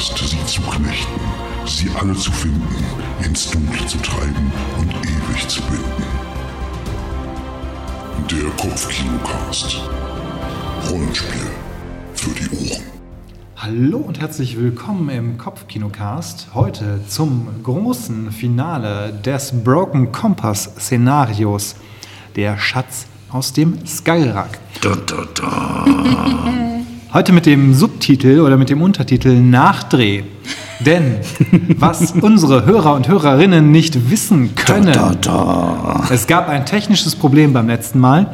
Podcast, sie zu knechten, sie alle zu finden, ins Dunkle zu treiben und ewig zu binden. Der Kopfkinocast. Rollenspiel für die Ohren. Hallo und herzlich willkommen im Kopfkinocast. Heute zum großen Finale des Broken Compass Szenarios. Der Schatz aus dem Skyrak. Da, da, da. Heute mit dem Subtitel oder mit dem Untertitel Nachdreh. Denn was unsere Hörer und Hörerinnen nicht wissen können, Da, da. es gab ein technisches Problem beim letzten Mal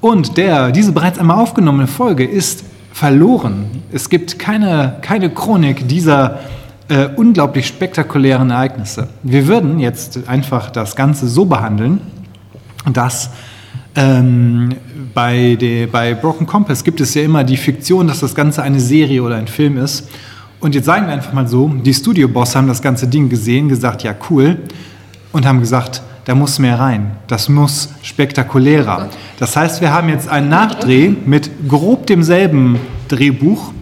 und der, diese bereits einmal aufgenommene Folge ist verloren. Es gibt keine, keine Chronik dieser äh, unglaublich spektakulären Ereignisse. Wir würden jetzt einfach das Ganze so behandeln, dass ähm, bei, de, bei Broken Compass gibt es ja immer die Fiktion, dass das Ganze eine Serie oder ein Film ist. Und jetzt sagen wir einfach mal so, die Studioboss haben das ganze Ding gesehen, gesagt, ja cool, und haben gesagt, da muss mehr rein. Das muss spektakulärer. Das heißt, wir haben jetzt einen Nachdreh mit grob demselben Drehbuch,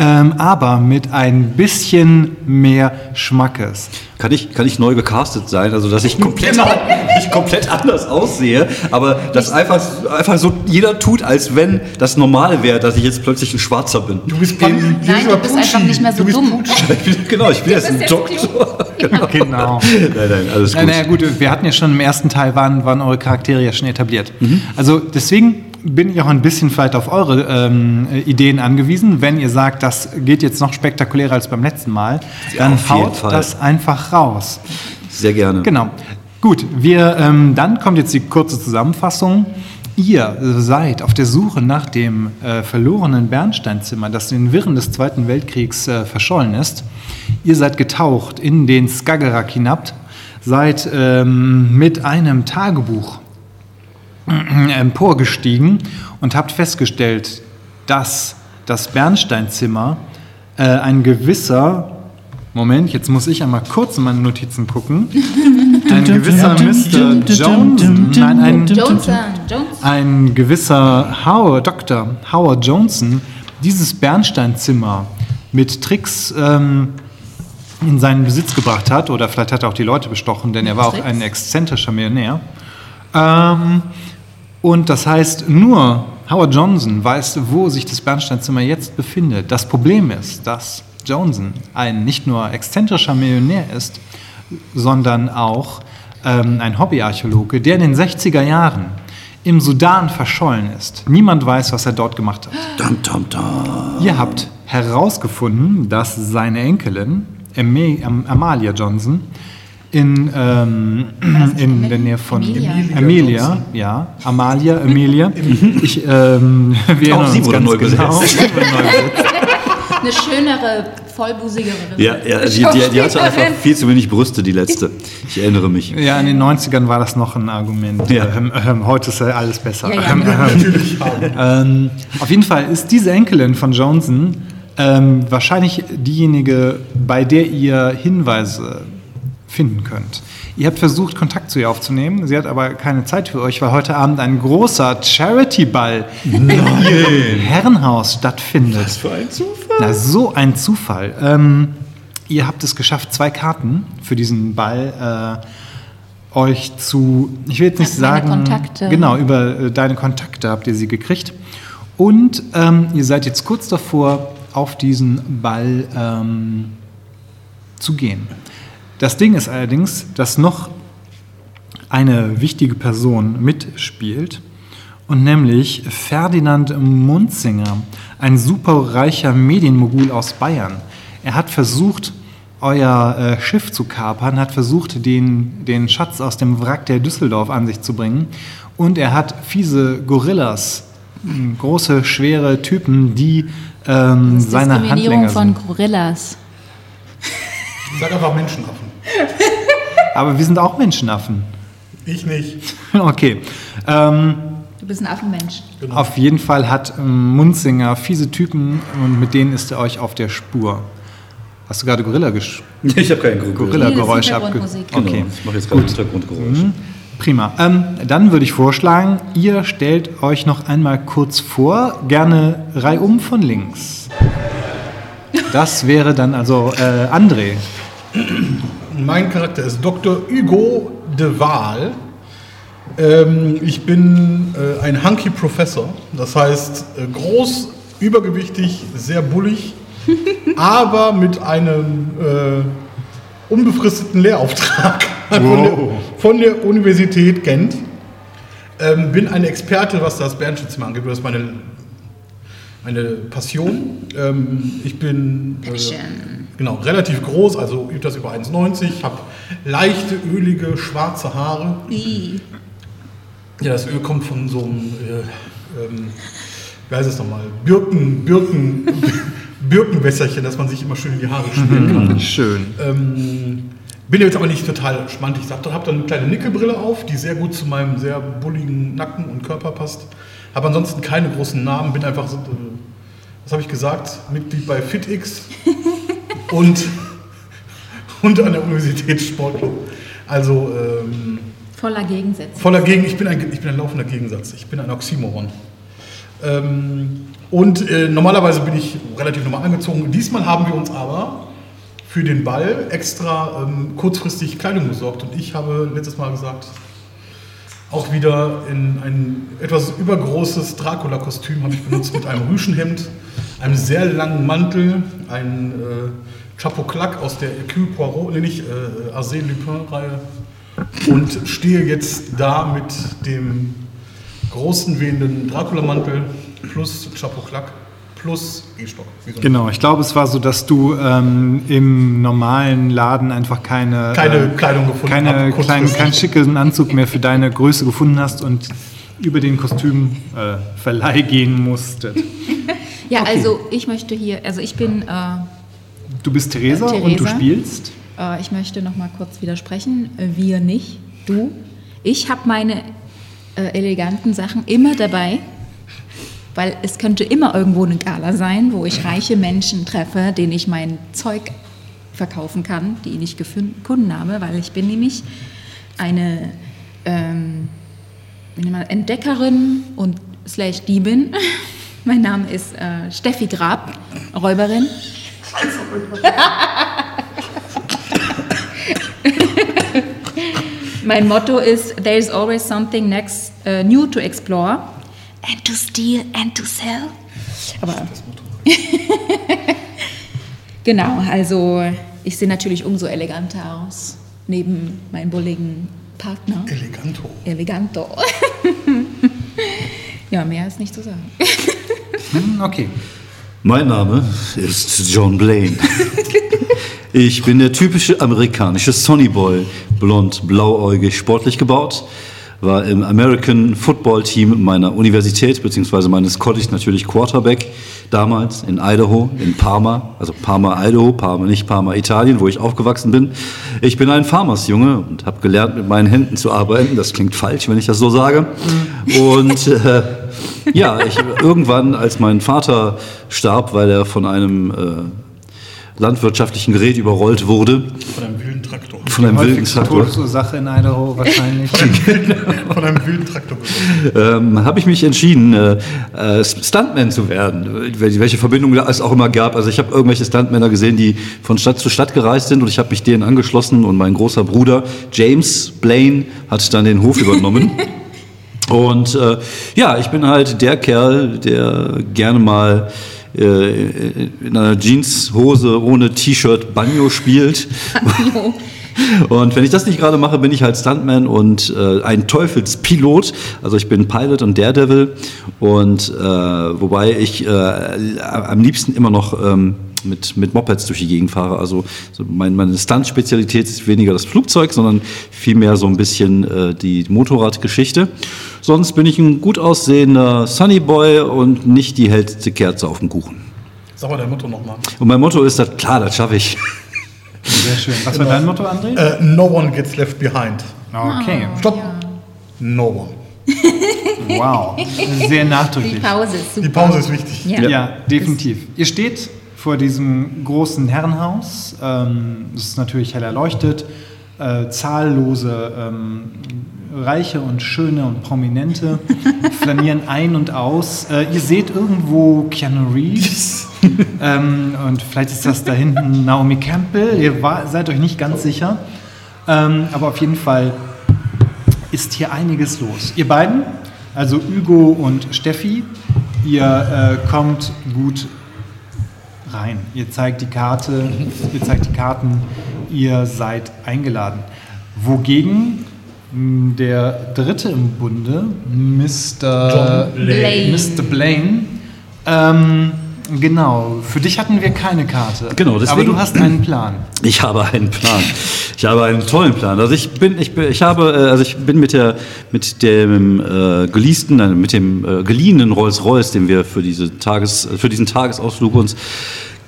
ähm, aber mit ein bisschen mehr Schmackes. Kann ich, kann ich neu gecastet sein? Also, dass ich komplett, ich komplett anders aussehe, aber dass einfach, einfach so jeder tut, als wenn das Normale wäre, dass ich jetzt plötzlich ein Schwarzer bin. Du bist Nein, du bist einfach nicht mehr so dumm. Ich bin, genau, ich bin jetzt ein Doktor. Genau. Genau. Nein, nein, alles gut. Naja, naja, gut, wir hatten ja schon im ersten Teil, waren, waren eure Charaktere ja schon etabliert. Mhm. Also deswegen bin ich auch ein bisschen vielleicht auf eure ähm, Ideen angewiesen. Wenn ihr sagt, das geht jetzt noch spektakulärer als beim letzten Mal, dann jeden haut Fall. das einfach raus. Sehr gerne. Genau. Gut, wir, ähm, dann kommt jetzt die kurze Zusammenfassung. Ihr seid auf der Suche nach dem äh, verlorenen Bernsteinzimmer, das in den Wirren des Zweiten Weltkriegs äh, verschollen ist. Ihr seid getaucht in den Skagerrak hinab, seid ähm, mit einem Tagebuch emporgestiegen und habt festgestellt, dass das Bernsteinzimmer äh, ein gewisser, Moment, jetzt muss ich einmal kurz in meine Notizen gucken, ein gewisser Mr. Johnson, nein, ein, Johnson, ein gewisser Howard, Dr. Howard Johnson dieses Bernsteinzimmer mit Tricks ähm, in seinen Besitz gebracht hat, oder vielleicht hat er auch die Leute bestochen, denn er war auch ein exzentrischer Millionär. Ähm, und das heißt, nur Howard Johnson weiß, wo sich das Bernsteinzimmer jetzt befindet. Das Problem ist, dass Johnson ein nicht nur exzentrischer Millionär ist, sondern auch ähm, ein Hobbyarchäologe, der in den 60er Jahren im Sudan verschollen ist. Niemand weiß, was er dort gemacht hat. Dam, dam, dam. Ihr habt herausgefunden, dass seine Enkelin, Amalia Johnson, in, ähm, in der Nähe von Emilia. Emilia, ja, Amalia, Emilia. Ich, ähm, wir Auch sie wurde neu genau. besetzt. Eine schönere, vollbusigere. Ja, ja die, die, die hatte einfach viel zu wenig Brüste, die letzte. Ich erinnere mich. Ja, in den 90ern war das noch ein Argument. Ja. Ähm, ähm, heute ist ja alles besser. Ja, ja. Ähm, ähm, ähm, auf jeden Fall ist diese Enkelin von Johnson ähm, wahrscheinlich diejenige, bei der ihr Hinweise finden könnt. Ihr habt versucht, Kontakt zu ihr aufzunehmen. Sie hat aber keine Zeit für euch, weil heute Abend ein großer Charity-Ball in ihrem Herrenhaus stattfindet. Was für ein Zufall. Na, so ein Zufall. Ähm, ihr habt es geschafft, zwei Karten für diesen Ball äh, euch zu, ich will jetzt nicht sagen, Kontakte. genau, über äh, deine Kontakte habt ihr sie gekriegt. Und ähm, ihr seid jetzt kurz davor, auf diesen Ball ähm, zu gehen. Das Ding ist allerdings, dass noch eine wichtige Person mitspielt und nämlich Ferdinand Munzinger, ein superreicher Medienmogul aus Bayern. Er hat versucht, euer äh, Schiff zu kapern, hat versucht, den, den Schatz aus dem Wrack der Düsseldorf an sich zu bringen und er hat fiese Gorillas, m, große, schwere Typen, die ähm, seine Diskriminierung Handlänger von sind. Gorillas. Sag einfach Menschenaffen. Aber wir sind auch Menschenaffen. Ich nicht. Okay. Ähm, Du bist ein Affenmensch. Auf jeden Fall hat ähm, Munzinger fiese Typen und mit denen ist er euch auf der Spur. Hast du gerade Gorilla gesch Ich habe keinen Grund. Gorilla-Geräusche abge... Hintergrundmusik. Genau, Okay, ich mache jetzt gerade Hintergrundgeräusche. prima. Ähm, dann würde ich vorschlagen, ihr stellt euch noch einmal kurz vor, gerne reihum von links. Das wäre dann also äh, André. Mein Charakter ist Dr. Hugo de Waal. Ähm, ich bin äh, ein Hunky Professor, das heißt äh, groß, übergewichtig, sehr bullig, aber mit einem äh, unbefristeten Lehrauftrag von, der, von der Universität Gent. Ähm, bin ein Experte, was das Bärenschutzimmer angeht. Das ist meine, meine Passion. Ähm, ich bin äh, genau, relativ groß, also das über 1,90, habe leichte, ölige, schwarze Haare. I. Ja, das Öl kommt von so einem, äh, ähm, wie heißt es nochmal, Birken, Birken, Birkenwässerchen, dass man sich immer schön in die Haare schmieren kann. Schön. Ähm, bin jetzt aber nicht total schmantig. Ich habe dann eine kleine Nickelbrille auf, die sehr gut zu meinem sehr bulligen Nacken und Körper passt. Habe ansonsten keine großen Namen, bin einfach, so, äh, was habe ich gesagt, Mitglied bei FitX und, und an der Universität Sportclub. Also ähm, Voller Gegensätze. voller Gegen, ich bin, ein, ich bin ein laufender Gegensatz. Ich bin ein Oxymoron. Ähm, und äh, normalerweise bin ich relativ normal angezogen. Diesmal haben wir uns aber für den Ball extra ähm, kurzfristig Kleidung besorgt. Und ich habe letztes Mal gesagt, auch wieder in ein etwas übergroßes Dracula-Kostüm habe ich benutzt mit einem Rüschenhemd, einem sehr langen Mantel, ein äh, Chapeau Clac aus der Hercule Poirot, nee, nicht äh, Arsène Lupin-Reihe. Und stehe jetzt da mit dem großen wehenden Dracula-Mantel plus Chapeau Clac plus Gehstock. Wie so Genau, ich glaube, es war so, dass du ähm, im normalen Laden einfach keine, Keine äh, Kleidung gefunden keine kurzfristig. keinen schicken Anzug mehr für deine Größe gefunden hast und über den Kostümverleih äh, Verleih gehen musstest. Ja, also ich möchte hier, also ich bin, äh, Du bist Theresa, Äh, und du Theresa. spielst. äh, ich möchte noch mal kurz widersprechen. Äh, Wir nicht, du. Ich habe meine äh, eleganten Sachen immer dabei, weil es könnte immer irgendwo eine Gala sein, wo ich reiche Menschen treffe, denen ich mein Zeug verkaufen kann, die ich gefunden habe, weil ich bin nämlich eine ähm, Entdeckerin und slash Diebin. Mein Name ist äh, Steffi Grab, Räuberin. mein Motto ist, there is always something next, uh, new to explore and to steal and to sell. Aber genau, also ich sehe natürlich umso eleganter aus, neben meinem bulligen Partner. Eleganto. Eleganto. ja, mehr ist nicht zu sagen. Hm, okay. Mein Name ist John Blaine. Ich bin der typische amerikanische Sonny Boy, blond, blauäugig, sportlich gebaut. War im American Football Team meiner Universität bzw. meines College natürlich Quarterback. Damals in Idaho, in Parma, also Parma, Idaho, Parma, nicht Parma, Italien, wo ich aufgewachsen bin. Ich bin ein Farmersjunge und habe gelernt, mit meinen Händen zu arbeiten. Das klingt falsch, wenn ich das so sage. Und äh, ja, ich, irgendwann, als mein Vater starb, weil er von einem äh, landwirtschaftlichen Gerät überrollt wurde, Von einem wilden Traktor. Von einem wilden Traktor, Todesursache in Idaho wahrscheinlich. Von einem wilden Traktor. ähm, habe ich mich entschieden, äh, äh, Stuntman zu werden. Wel- Welche Verbindung es auch immer gab. Also ich habe irgendwelche Stuntmänner gesehen, die von Stadt zu Stadt gereist sind und ich habe mich denen angeschlossen und mein großer Bruder James Blaine hat dann den Hof übernommen. Und äh, ja, ich bin halt der Kerl, der gerne mal äh, in einer Jeanshose ohne T-Shirt Banjo spielt. Und wenn ich das nicht gerade mache, bin ich halt Stuntman und äh, ein Teufelspilot. Also ich bin Pilot und Daredevil. Und äh, wobei ich äh, am liebsten immer noch ähm, mit, mit Mopeds durch die Gegend fahre. Also so mein, meine Stunt-Spezialität ist weniger das Flugzeug, sondern vielmehr so ein bisschen äh, die Motorradgeschichte. Sonst bin ich ein gut aussehender Sunny Boy und nicht die hellste Kerze auf dem Kuchen. Sag mal dein Motto nochmal. Und mein Motto ist, das, klar, das schaffe ich. Sehr schön. Was war dein Motto, André? Äh, no one gets left behind. Okay. Stopp. No one. Wow. Sehr Die nachdrücklich. Pause ist super. Die Pause ist wichtig. Ja. Ja, definitiv. Ihr steht vor diesem großen Herrenhaus. Ähm, es ist natürlich hell erleuchtet. Äh, zahllose ähm, Reiche und Schöne und Prominente flanieren ein und aus. Äh, ihr seht irgendwo Keanu Reeves. ähm, und vielleicht ist das da hinten Naomi Campbell. Ihr war, seid euch nicht ganz sicher. Ähm, aber auf jeden Fall ist hier einiges los. Ihr beiden, also Hugo und Steffi, ihr äh, kommt gut rein. Ihr zeigt die Karte, ihr zeigt die Karten, ihr seid eingeladen. Wogegen mh, der Dritte im Bunde, Mr. Blaine. Mr. Blaine, ähm, genau, für dich hatten wir keine Karte. Genau, Aber deswegen- du hast einen Plan. Ich habe einen Plan. Ich habe einen tollen Plan. Also ich bin, ich bin, ich habe, äh, also ich bin mit der, mit dem äh, geleasten, nein, mit dem äh, geliehenen Rolls-Royce, den wir für diese Tages, für diesen Tagesausflug uns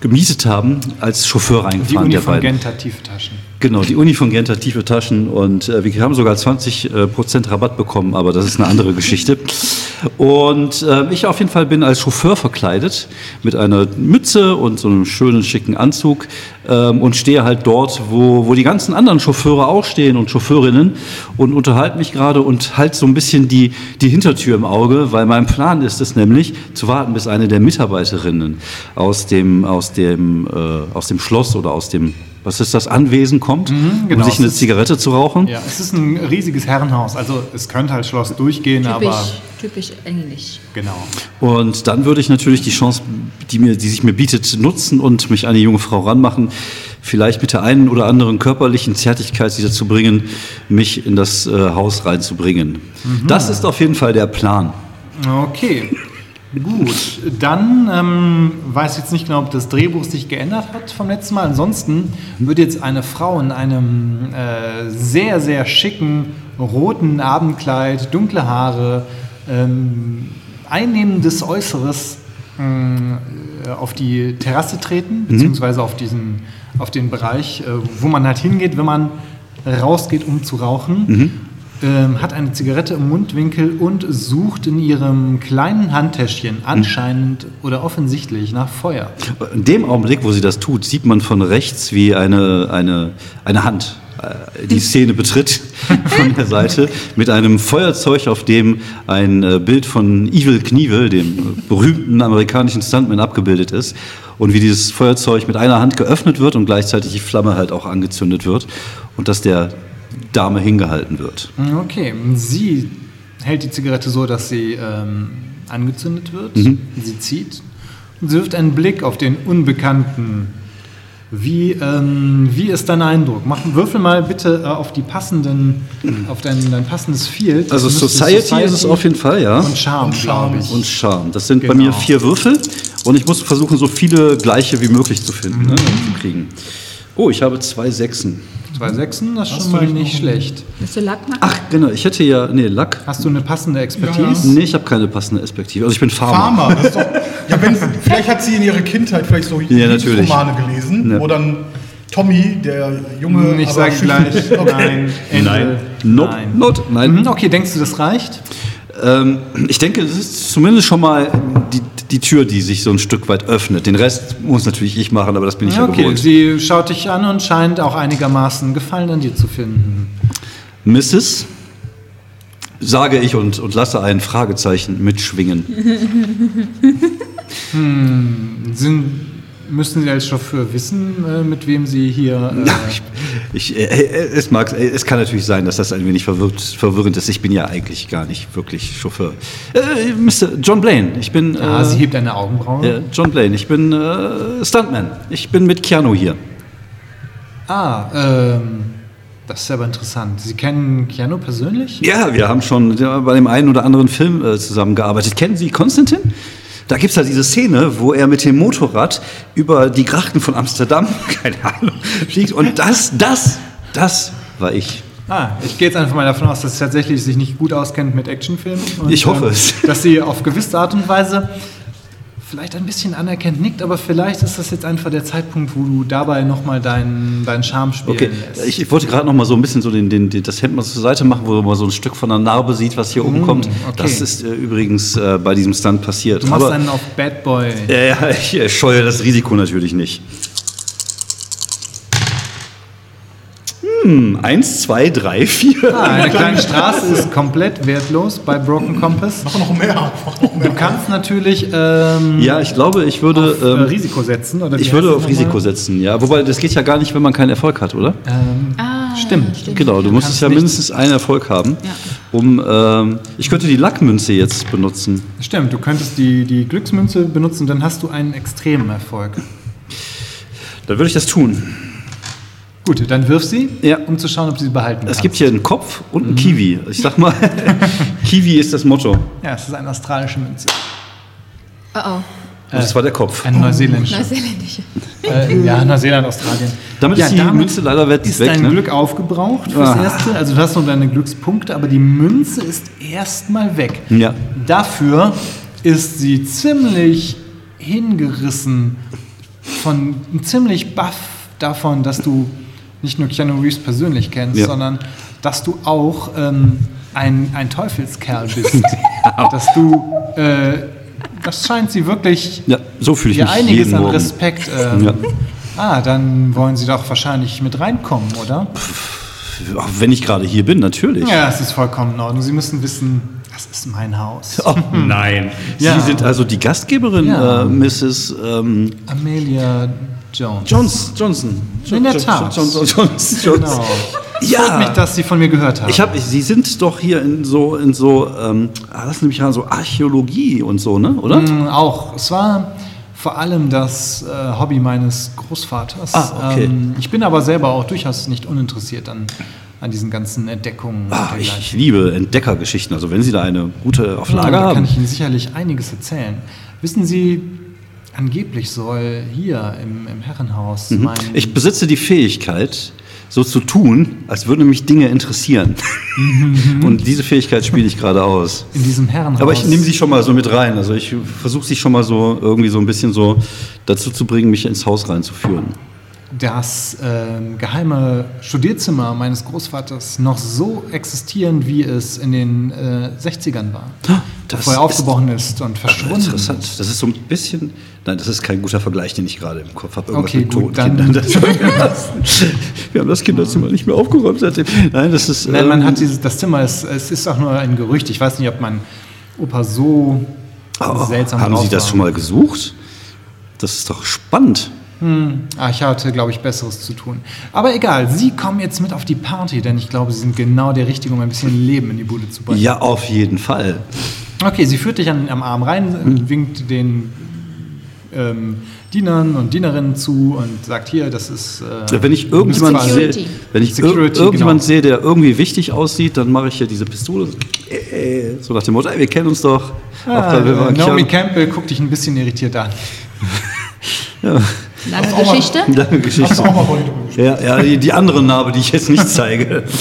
gemietet haben, als Chauffeur Die reingefahren. Uni der von. Gent hat tiefe Taschen. Genau, die Uni von Gent hat tiefe Taschen und äh, wir haben sogar 20 äh, Prozent Rabatt bekommen, aber das ist eine andere Geschichte. Und äh, ich auf jeden Fall bin als Chauffeur verkleidet mit einer Mütze und so einem schönen schicken Anzug ähm, und stehe halt dort, wo, wo die ganzen anderen Chauffeure auch stehen und Chauffeurinnen und unterhalte mich gerade und halt so ein bisschen die, die Hintertür im Auge, weil mein Plan ist es nämlich zu warten, bis eine der Mitarbeiterinnen aus dem, aus dem, äh, aus dem Schloss oder aus dem was ist das, Anwesen kommt, genau. um sich eine Zigarette zu rauchen. Ja, es ist ein riesiges Herrenhaus. Also es könnte halt Schloss durchgehen, aber Typisch, typisch englisch. genau. Und dann würde ich natürlich die Chance, die, mir, die sich mir bietet, nutzen und mich an die junge Frau ranmachen, vielleicht mit der einen oder anderen körperlichen Zärtlichkeit sie dazu bringen, mich in das äh, Haus reinzubringen. Das ist auf jeden Fall der Plan. Okay, gut. Dann ähm, weiß ich jetzt nicht genau, ob das Drehbuch sich geändert hat vom letzten Mal. Ansonsten wird jetzt eine Frau in einem äh, sehr, sehr schicken roten Abendkleid, dunkle Haare, ähm, einnehmendes Äußeres äh, auf die Terrasse treten, beziehungsweise auf, diesen, auf den Bereich, äh, wo man halt hingeht, wenn man rausgeht, um zu rauchen ähm, hat eine Zigarette im Mundwinkel und sucht in ihrem kleinen Handtäschchen anscheinend oder offensichtlich nach Feuer. In dem Augenblick, wo sie das tut, sieht man von rechts, wie eine, eine, eine Hand äh, die Szene betritt von der Seite mit einem Feuerzeug, auf dem ein äh, Bild von Evil Knievel, dem berühmten amerikanischen Stuntman, abgebildet ist. Und wie dieses Feuerzeug mit einer Hand geöffnet wird und gleichzeitig die Flamme halt auch angezündet wird und dass der Dame hingehalten wird. Okay, sie hält die Zigarette so, dass sie ähm, angezündet wird. Sie zieht und sie wirft einen Blick auf den Unbekannten. Wie, ähm, wie ist dein Eindruck? Mach, würfel mal bitte äh, auf die passenden, auf dein, dein passendes Field. Also müsste Society, ist es auf jeden Fall, ja. Und Charme, glaube ich. Und Charme. Das sind bei Genau. mir vier Würfel und ich muss versuchen, so viele gleiche wie möglich zu finden, ne, zu kriegen. Oh, ich habe zwei Sechsen. Zwei Sechsen, das ist Hast schon mal nicht schlecht. Willst du Lack machen? Ach, genau, ich hätte ja, nee, Lack. Hast du eine passende Expertise? Nee, ich habe keine passende Perspektive. Also ich bin Farmer. Farmer, das ist doch. Ja, wenn, vielleicht hat sie in ihrer Kindheit vielleicht so Ja, natürlich. Romane gelesen, Ja. wo dann Tommy, der junge. Ich sage gleich, Okay. nein, Ende. Nein. Nope. Nein. Not, nein. Mhm, Okay, denkst du, das reicht? Ähm, ich denke, es ist zumindest schon mal die, die Tür, die sich so ein Stück weit öffnet. Den Rest muss natürlich ich machen, aber das bin ich ja, okay, gewohnt. sie schaut dich an und scheint auch einigermaßen Gefallen an dir zu finden. Mrs., sage ich und, und lasse ein Fragezeichen mitschwingen. Sind, müssen Sie als Chauffeur wissen, äh, mit wem Sie hier... Äh, Ich, äh, äh, es, mag, äh, es kann natürlich sein, dass das ein wenig verwirrt, verwirrend ist. Ich bin ja eigentlich gar nicht wirklich Chauffeur. Äh, Mr. John Blaine, ich bin. Äh, ah, sie hebt eine Augenbraue. äh, John Blaine, ich bin äh, Stuntman. Ich bin mit Keanu hier. Ah, ähm, das ist aber interessant. Sie kennen Keanu persönlich? Ja, wir haben schon bei dem einen oder anderen Film äh, zusammengearbeitet. Kennen Sie Konstantin? Da gibt es halt diese Szene, wo er mit dem Motorrad über die Grachten von Amsterdam, keine Ahnung, fliegt. Und das, das, das war ich. Ah, ich gehe jetzt einfach mal davon aus, dass sie tatsächlich sich nicht gut auskennt mit Actionfilmen. Und, Ich hoffe ähm, es. Dass sie auf gewisse Art und Weise vielleicht ein bisschen anerkennt nickt, aber vielleicht ist das jetzt einfach der Zeitpunkt, wo du dabei nochmal deinen, deinen Charme spielen Okay, lässt. ich, ich wollte gerade noch mal so ein bisschen so den, den, den, das Hemd mal zur Seite machen, wo man so ein Stück von der Narbe sieht, was hier oben kommt. Mm, okay. Das ist äh, übrigens äh, bei diesem Stunt passiert. du machst Aber, einen auf Bad Boy. äh, ja, ich scheue das Risiko natürlich nicht. Hm, eins, zwei, drei, vier. Ah, eine kleine Straße ist komplett wertlos bei Broken Compass. Mach noch mehr. Mach noch mehr. Du kannst natürlich ähm, Ja, ich glaube, ich würde. auf, äh, ähm, Risiko setzen. Oder ich würde auf? Risiko setzen, ja. Wobei, das geht ja gar nicht, wenn man keinen Erfolg hat, oder? Ah, Stimmt. Genau, du musstest ja nicht- mindestens einen Erfolg haben. Ja. Um, ähm, ich könnte die Lackmünze jetzt benutzen. Stimmt, du könntest die, die Glücksmünze benutzen, dann hast du einen extremen Erfolg. Dann würde ich das tun. Gut, dann wirf sie, Ja. um zu schauen, ob du sie behalten Es kannst. gibt hier einen Kopf und einen Kiwi. Ich sag mal, Kiwi ist das Motto. Ja, es ist eine australische Münze. Oh oh, Und das war der Kopf. Eine neuseeländische. neuseeländische. Äh, ja, Neuseeland, Australien. Damit ja, ist die Münze leider weg- ist dein ne? Glück aufgebraucht fürs Ah. Erste. Also du hast noch deine Glückspunkte, aber die Münze ist erstmal weg. Ja. Dafür ist sie ziemlich hingerissen von ziemlich baff davon, dass du nicht nur Keanu Reeves persönlich kennst, Ja. sondern dass du auch ähm, ein, ein Teufelskerl bist. dass du, äh, das scheint sie wirklich Ja, so fühle ich mich einiges jeden an Morgen. Respekt. Ähm, Ja. Ah, dann wollen sie doch wahrscheinlich mit reinkommen, oder? Ach, Wenn ich gerade hier bin, natürlich. Ja, es ist vollkommen in Ordnung. Sie müssen wissen, das ist mein Haus. Oh, nein. Ja. Sie sind also die Gastgeberin, Ja. äh, Mrs. Ähm, Amelia Jones. Jones, Johnson. In der Tat. Johnson, Johnson, Johnson. Genau. Es Ja. freut mich, dass Sie von mir gehört haben. Ich habe, Sie sind doch hier in so, in so, ähm, ah, lassen Sie mich ran, so Archäologie und so, ne? Oder? Mm, auch. Es war vor allem das äh, Hobby meines Großvaters. Ah, okay. Ähm, ich bin aber selber auch durchaus nicht uninteressiert an, an diesen ganzen Entdeckungen. Ah, dergleichen. ich liebe Entdeckergeschichten. Also wenn Sie da eine gute auf Ja, Lager kann haben. ich Ihnen sicherlich einiges erzählen. Wissen Sie, angeblich soll hier im, im Herrenhaus mein... Mhm. Ich besitze die Fähigkeit, so zu tun, als würden mich Dinge interessieren. Mhm. Und diese Fähigkeit spiele ich gerade aus. in diesem Herrenhaus... Aber ich nehme sie schon mal so mit rein. Also ich versuche sie schon mal so irgendwie so ein bisschen so dazu zu bringen, mich ins Haus reinzuführen. Das ähm, geheime Studierzimmer meines Großvaters noch so existieren, wie es in den äh, 60ern war. Das bevor er ist- aufgebrochen ist und verschwunden. Interessant. Das ist so ein bisschen. Nein, das ist kein guter Vergleich, den ich gerade im Kopf habe. Irgendwas Okay, mit gut, dann- wir haben das Kinderzimmer nicht mehr aufgeräumt seitdem. Nein, das ist. Nein, man ähm, hat dieses, das Zimmer, ist, es ist auch nur ein Gerücht. Ich weiß nicht, ob mein Opa so oh, seltsam Haben Sie das schon mal gesucht? Das ist doch spannend. Ah, ich hatte, glaube ich, Besseres zu tun. Aber egal, Sie kommen jetzt mit auf die Party, denn ich glaube, Sie sind genau der Richtige, um ein bisschen Leben in die Bude zu bringen. Ja, auf jeden Fall. Okay, sie führt dich an, am Arm rein, winkt den ähm, Dienern und Dienerinnen zu und sagt hier, das ist. Äh, Wenn ich irgendjemand sehe, Security. wenn ich Security, ir irgendjemand genau. sehe, der irgendwie wichtig aussieht, dann mache ich hier diese Pistole. äh, So nach dem Motto, ey, wir kennen uns doch. Ah, äh, Naomi Campbell guckt dich ein bisschen irritiert an. Lange auch mal- Geschichte. Lange Hast Geschichte. du auch mal? Ja, ja die, die andere Narbe, die ich jetzt nicht zeige.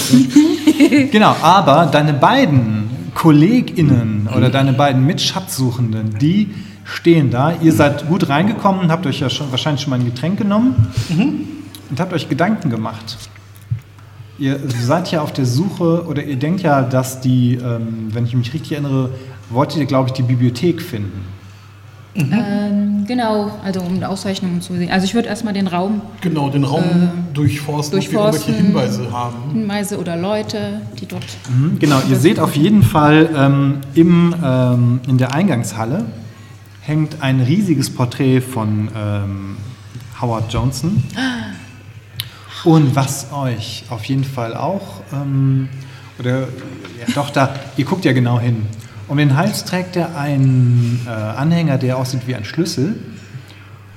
Genau, aber deine beiden KollegInnen oder deine beiden Mitschatzsuchenden, die stehen da. Ihr seid gut reingekommen, habt euch ja schon, wahrscheinlich schon mal ein Getränk genommen und habt euch Gedanken gemacht. Ihr seid ja auf der Suche, oder ihr denkt ja, dass die, ähm, wenn ich mich richtig erinnere, wollt ihr, glaube ich, die Bibliothek finden. Ähm, genau, also um Auszeichnungen zu sehen. Also ich würde erstmal den Raum, Genau, den Raum durchforsten, ob wir durchforsten. irgendwelche Hinweise haben. Hinweise oder Leute, die dort. Mhm, Genau, ihr seht auf jeden Fall ähm, im, ähm, in der Eingangshalle hängt ein riesiges Porträt von ähm, Howard Johnson. Und was euch auf jeden Fall auch, ähm, oder ja, doch da, ihr guckt ja genau hin. Um den Hals trägt er einen äh, Anhänger, der aussieht wie ein Schlüssel.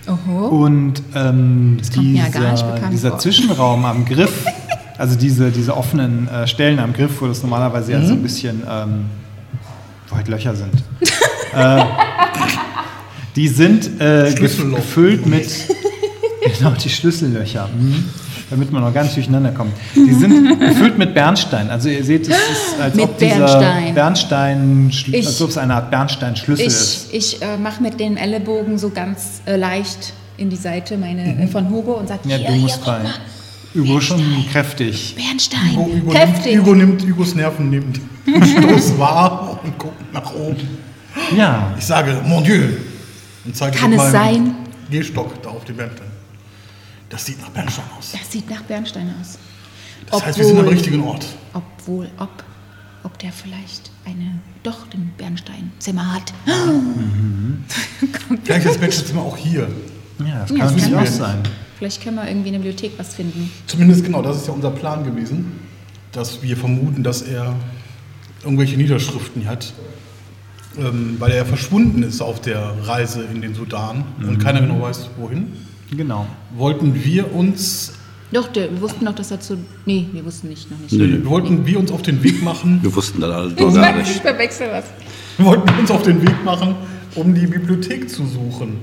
Oho. Und ähm, dieser, dieser vor. Zwischenraum am Griff, also diese, diese offenen äh, Stellen am Griff, wo das normalerweise ja so Mhm. ein bisschen, ähm, wo halt Löcher sind, äh, die sind äh, gefüllt mit, genau, die Schlüssellöcher, mhm. Damit man noch nicht durcheinander kommt. Die sind gefüllt mit Bernstein. Also ihr seht, es ist, als Mit ob dieser Bernstein. Bernstein, Ich- als ob es eine Art Bernsteinschlüssel ist. Ich, äh, mache mit den Ellenbogen so ganz äh, leicht in die Seite meine äh, von Hugo und sage, Ja, hier, du musst rein. Übo schon kräftig. Bernstein, Hugo, Hugo, nimmt, kräftig. Hugo nimmt Hugos Nerven, nimmt Stoß wahr und guckt nach oben. Ja, Ich sage, mon Dieu. Und zeige Kann es meinem sein? Gehstock da auf dem Bernstein. Das sieht nach Bernstein aus. Das sieht nach Bernstein aus. Das heißt, wir sind am richtigen Ort. Obwohl, ob, ob der vielleicht eine, doch den Bernsteinzimmer hat. Vielleicht ist das Bachelor-Zimmer auch hier. Ja, das Ja, kann das natürlich kann auch sein. Vielleicht können wir irgendwie in der Bibliothek was finden. Zumindest genau, das ist ja unser Plan gewesen, dass wir vermuten, dass er irgendwelche Niederschriften hat, ähm, weil er verschwunden ist auf der Reise in den Sudan und keiner genau weiß, wohin. Genau. Wollten wir uns, Doch, der, wir wussten doch, dass er zu. Nee, wir wussten nicht, noch nicht. Nö. wollten wir uns auf den Weg machen, Wir wussten das alle doch gar Ich nicht. verwechsel was. wollten uns auf den Weg machen, um die Bibliothek zu suchen.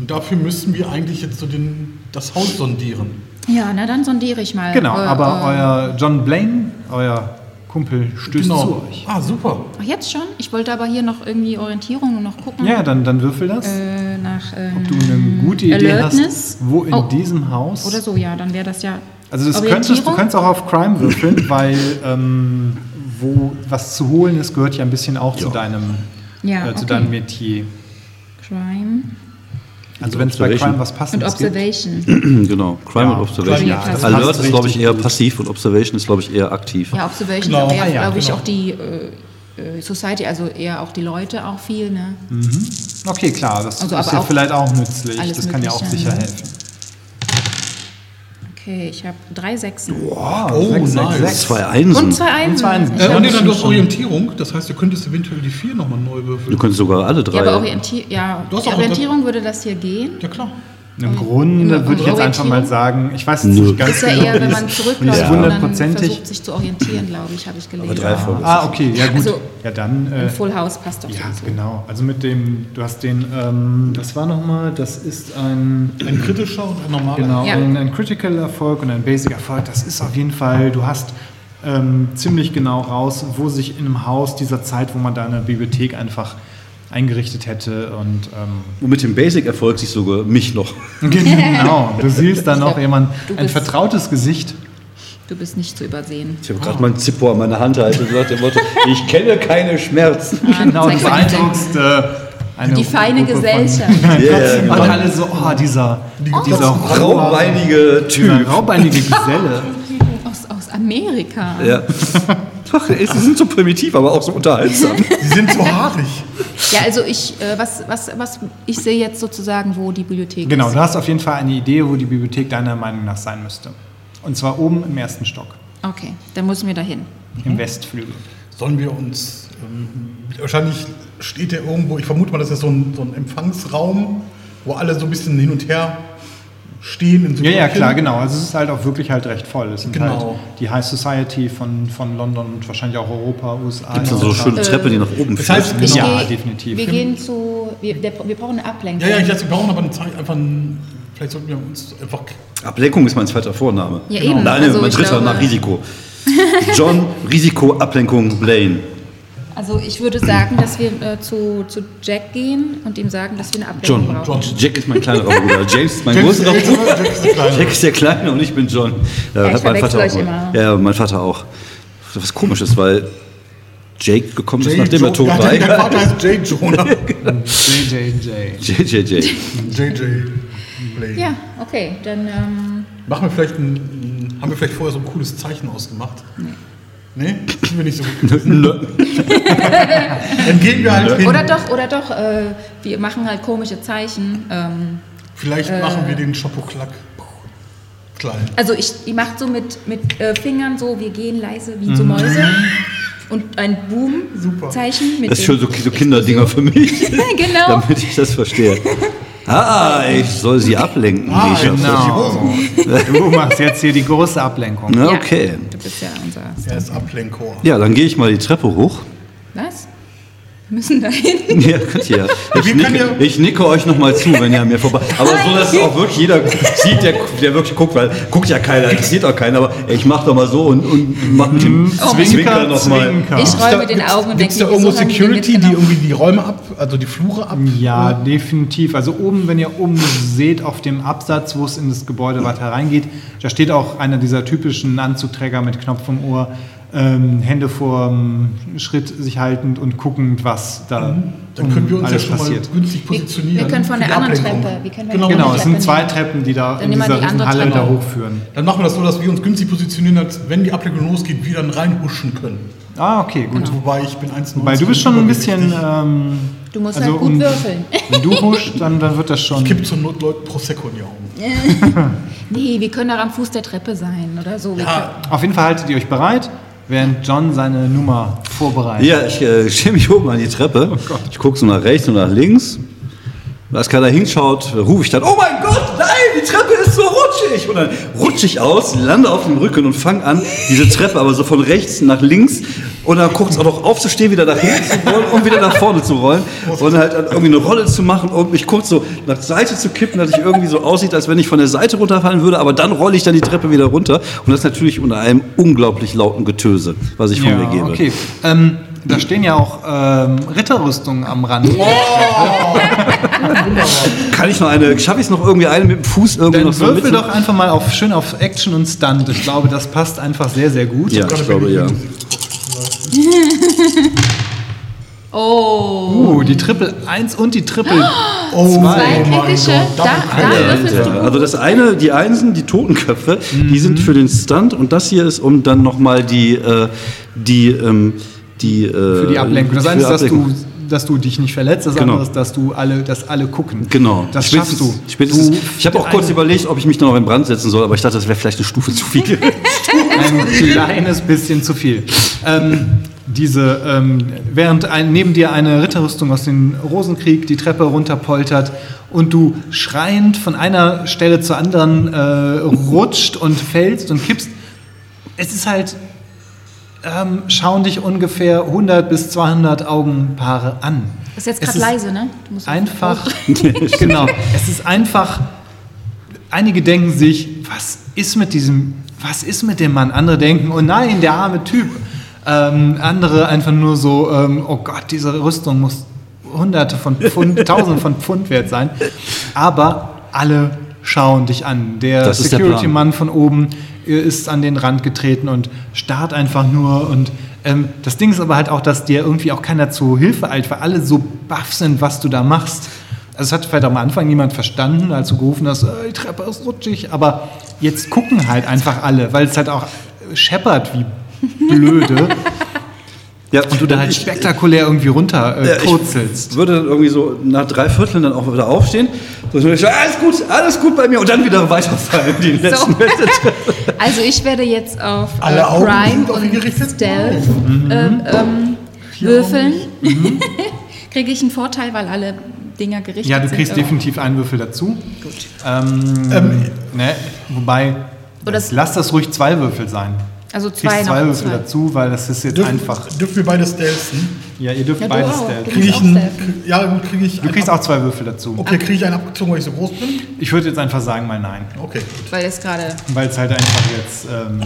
Und dafür müssten wir eigentlich jetzt so den, das Haus sondieren. Ja, na dann sondiere ich mal. Genau, Äh, aber äh, euer John Blaine, euer Kumpel, stößt zu euch. Ah, super. Ach, jetzt schon? Ich wollte aber hier noch irgendwie Orientierung und noch gucken. Ja, dann, dann würfel das. Äh, nach. Ähm, Ob du eine gute Idee Alertness? hast, wo in Oh. diesem Haus. Oder so, ja, dann wäre das ja. Also das könntest, du könntest auch auf Crime würfeln, weil ähm, wo was zu holen ist, gehört ja ein bisschen auch zu deinem, Ja, äh, zu okay. deinem Metier. Crime Also wenn es bei Observation. Crime was und passendes gibt. Observation. genau, Crime Ja, und Observation. ja, Alert passt ist, glaube ich, eher passiv und Observation ist, glaube ich, eher aktiv. Ja, Observation Genau. ist aber Ah, eher, ja, glaube ich, genau. auch die äh, äh, Society, also eher auch die Leute auch viel, ne? Okay, klar, das Also ist aber ja auch vielleicht auch nützlich. Das kann ja auch sicher ne? helfen. Okay, ich habe drei Sechsen. Wow, Oh, sechs, nice. sechs. Zwei Einsen. Und zwei Einsen. zwei Einsen. Äh, und nee, dann du hast Orientierung, das heißt, du könntest eventuell die vier nochmal neu würfeln. Du könntest sogar alle drei. ja, aber Orientier ja, Du hast die auch- Orientierung würde das hier gehen. Ja, klar. Im Grunde Im- würde ich jetzt einfach mal sagen, ich weiß jetzt nicht ganz Ist ja genau, eher, wie wenn man zurückläuft dann hundertprozentig. versucht, sich zu orientieren, glaube ich, habe ich gelesen. drei Folgen. Ah, okay, ja gut. Also, ja, dann. Ein Äh, Full House passt doch ja, sowieso. genau. Also mit dem, du hast den, ähm, das war nochmal, das ist ein, Ein kritischer und ein normaler. genau, Ja. ein, ein Critical Erfolg und ein Basic Erfolg. Das ist auf jeden Fall, du hast ähm, ziemlich genau raus, wo sich in einem Haus dieser Zeit, wo man da eine Bibliothek einfach eingerichtet hätte und ähm, Und mit dem Basic-Erfolg siehst du sogar mich noch. genau, du siehst da noch jemand, ein vertrautes Gesicht. Du bist nicht zu übersehen. Ich habe gerade meinen Zippo an meiner Hand gehalten und gesagt, dem Motto, ich kenne keine Schmerzen. Genau, du beeindruckst äh, eine Die feine Gruppe von- Gesellschaft. Yeah, Und alle so, oh, dieser, dieser Raubeinige dieser Typ. raubeinige Geselle. Aus, aus Amerika. Ja. Ey, sie sind so primitiv, aber auch so unterhaltsam. Die sind so haarig. Ja, also ich, äh, was, was, was, ich sehe jetzt sozusagen, wo die Bibliothek Genau, ist. du hast auf jeden Fall eine Idee, wo die Bibliothek deiner Meinung nach sein müsste. Und zwar oben im ersten Stock, Okay, dann müssen wir dahin. im Westflügel. Sollen wir uns. Ähm, wahrscheinlich steht der irgendwo, ich vermute mal, das ist so ein, so ein Empfangsraum, wo alle so ein bisschen hin und her stehen. In so Ja, ja, klar, genau. Also es ist halt auch wirklich halt recht voll. Es sind Genau. halt die High Society von, von London und wahrscheinlich auch Europa, USA. Gibt es so eine schöne Treppe, die nach oben Das führt? heißt, Ich Ja, definitiv. Wir gehen zu, wir, der, wir brauchen eine Ablenkung. Ja, ja, ich dachte, wir brauchen aber eine Zeit, einfach ein, Vielleicht sollten wir uns einfach. Ablenkung ist mein zweiter Vorname. Ja, eben. Nein, Also mein dritter glaube- nach Risiko. John, Risiko, Ablenkung, Blaine. Also ich würde sagen, dass wir äh, zu, zu Jack gehen und ihm sagen, dass wir eine Ablenkung John. brauchen. John. Jack ist mein kleinerer Bruder. James ist mein großer der Bruder. Jack ist der Kleine. Jack ist der Kleine und ich bin John. Ja, ich hat mein Vater euch auch. immer. Ja, mein Vater auch. Was komisch ist, weil Jake gekommen ist, nachdem er Jo- tot ja, war. Dein dein Vater heißt J. Jonah. JJJ. JJJ. JJ. Blade. Ja, okay, dann ähm, Machen wir vielleicht ein, ein. Haben wir vielleicht vorher so ein cooles Zeichen ausgemacht? Nee. Nee? Sind wir nicht so gut. Dann gehen wir halt hin. oder doch, oder doch, äh, wir machen halt komische Zeichen. Ähm, Vielleicht machen wir den Schopoklack klein. also ich, die macht so mit, mit äh, Fingern so, wir gehen leise wie so Mäuse. Und ein Super. Boom-Zeichen mit Das ist schon so, so Kinderdinger für mich, genau. damit ich das verstehe. Ah, ich soll sie ablenken. Ah, ich Genau. Du machst jetzt hier die große Ablenkung. Na, Ja, okay. Du bist ja unser. Er ist Ablenkor. Ja, dann gehe ich mal die Treppe hoch. Was? Müssen da hin. Ja, könnt ihr. Ich nicke, ja- ich nicke euch nochmal zu, wenn ihr an mir vorbei. Aber so, dass auch wirklich jeder sieht, der, der wirklich guckt, weil guckt ja keiner, interessiert auch keiner. Aber ich mach doch mal so und, und mach mit dem Oh, Zwinker nochmal. Ich roll mit den Augen und denke, da irgendwo Security, die irgendwie die Räume ab, also die Flure ab? Ja, definitiv. Also oben, wenn ihr oben seht, auf dem Absatz, wo es in das Gebäude weiter reingeht, da steht auch einer dieser typischen Anzugträger mit Knopf im Ohr. Ähm, Hände vorm Schritt sich haltend und guckend, was da Dann um können wir uns ja alles schon passiert. mal günstig Wir- positionieren. wir können von der anderen Ablenkung. Treppe- wir genau, Genau, es sind zwei nehmen. Treppen, die da Dann in wir dieser die Halle da hochführen. Dann machen wir das so, dass wir uns günstig positionieren, als wenn die Ablenkung losgeht, wir dann reinhuschen können. Ah, okay, gut. Genau. Wobei ich bin 1,90. Weil du bist schon ein bisschen. Ähm, Du musst also halt gut würfeln. Wenn du huschst, dann, dann wird das schon. Kipp zur Not Leute Prosecco in die Augen. Nee, wir können auch am Fuß der Treppe sein oder so. Wir Ja, Auf jeden Fall haltet ihr euch bereit, während John seine Nummer vorbereitet. Ja, ich äh, stelle mich oben an die Treppe. ich gucke so nach rechts und nach links. Und als keiner hinschaut, rufe ich dann, oh mein Gott, nein, die Treppe ist so rutschig. Und dann rutsche ich aus, lande auf dem Rücken und fange an, diese Treppe aber so von rechts nach links und dann kurz auch noch aufzustehen, wieder nach hinten zu rollen und wieder nach vorne zu rollen und halt dann irgendwie eine Rolle zu machen und mich kurz so nach Seite zu kippen, dass ich irgendwie so aussieht, als wenn ich von der Seite runterfallen würde, aber dann rolle ich dann die Treppe wieder runter und das natürlich unter einem unglaublich lauten Getöse, was ich von mir gebe. okay. Ähm, da stehen ja auch ähm, Ritterrüstungen am Rand. Kann ich noch eine, schaffe ich es noch irgendwie eine mit dem Fuß irgendwie noch Dann so würfel doch einfach mal auf, schön auf Action und Stunt. Ich glaube, das passt einfach sehr, sehr gut. Ja, ich glaube ja. Oh, Uh, die Triple 1 und die Triple oh, zwei mein kritische. Gott, Da, da würfelst du. Also das eine, die Einsen, die Totenköpfe, die sind für den Stunt und das hier ist um dann nochmal die, äh, die, ähm, die äh, für die Ablenkung. Das eine ist, dass du, dass du dich nicht verletzt. Das Genau. andere ist, dass du alle, dass alle gucken. Genau. Das Spätestens- schaffst du. Spätestens, du ich habe auch kurz überlegt, ob ich mich da noch in Brand setzen soll, aber ich dachte, das wäre vielleicht eine Stufe zu viel. ein kleines bisschen zu viel. Ähm, diese, ähm, während ein, neben dir eine Ritterrüstung aus dem Rosenkrieg die Treppe runterpoltert und du schreiend von einer Stelle zur anderen äh, rutscht und fällst und kippst, es ist halt, ähm, schauen dich ungefähr 100 bis 200 Augenpaare an. Das ist jetzt gerade leise, ne? Du musst Einfach, genau, es ist einfach, einige denken sich, was ist mit diesem, was ist mit dem Mann? Andere denken, oh nein, der arme Typ. Ähm, andere einfach nur so, ähm, oh Gott, diese Rüstung muss hunderte von Pfund, tausende von Pfund wert sein. Aber alle schauen dich an. Der. Security-Mann von oben ist an den Rand getreten und starrt einfach nur. Und ähm, das Ding ist aber halt auch, dass dir irgendwie auch keiner zu Hilfe eilt, weil alle so baff sind, was du da machst. Also es hat vielleicht am Anfang niemand verstanden, als du gerufen hast, äh, die Treppe ist rutschig, aber jetzt gucken halt einfach alle, weil es halt auch scheppert wie blöde ja, und du da halt spektakulär irgendwie runter äh, Ja, ich würde dann irgendwie so nach drei Vierteln dann auch wieder aufstehen. So, ich alles gut, alles gut bei mir und dann wieder weiterfallen. Die letzten So. Also ich werde jetzt auf äh, Alle auf ihn und. Stealth Mhm. ähm, ähm, würfeln. Kriege ich einen Vorteil, weil alle Dinger gerichtet Ja, du sind? kriegst oder? definitiv einen Würfel dazu. Gut. Ähm, Ähm, ne, wobei, Oder das- lass das ruhig zwei Würfel sein. Also Du zwei zwei Würfel zwei. dazu, weil das ist jetzt Dürfen, einfach. dürfen wir beide stealthen? Ja, ihr dürft Ja, ich einen, stealthen. ja, gut, kriege ich Du kriegst auch zwei Würfel dazu. Okay, kriege ich einen abgezogen, weil ich so groß bin? Ich würde jetzt einfach sagen, mal nein. Okay. Weil es gerade. Weil es halt einfach jetzt. Ähm,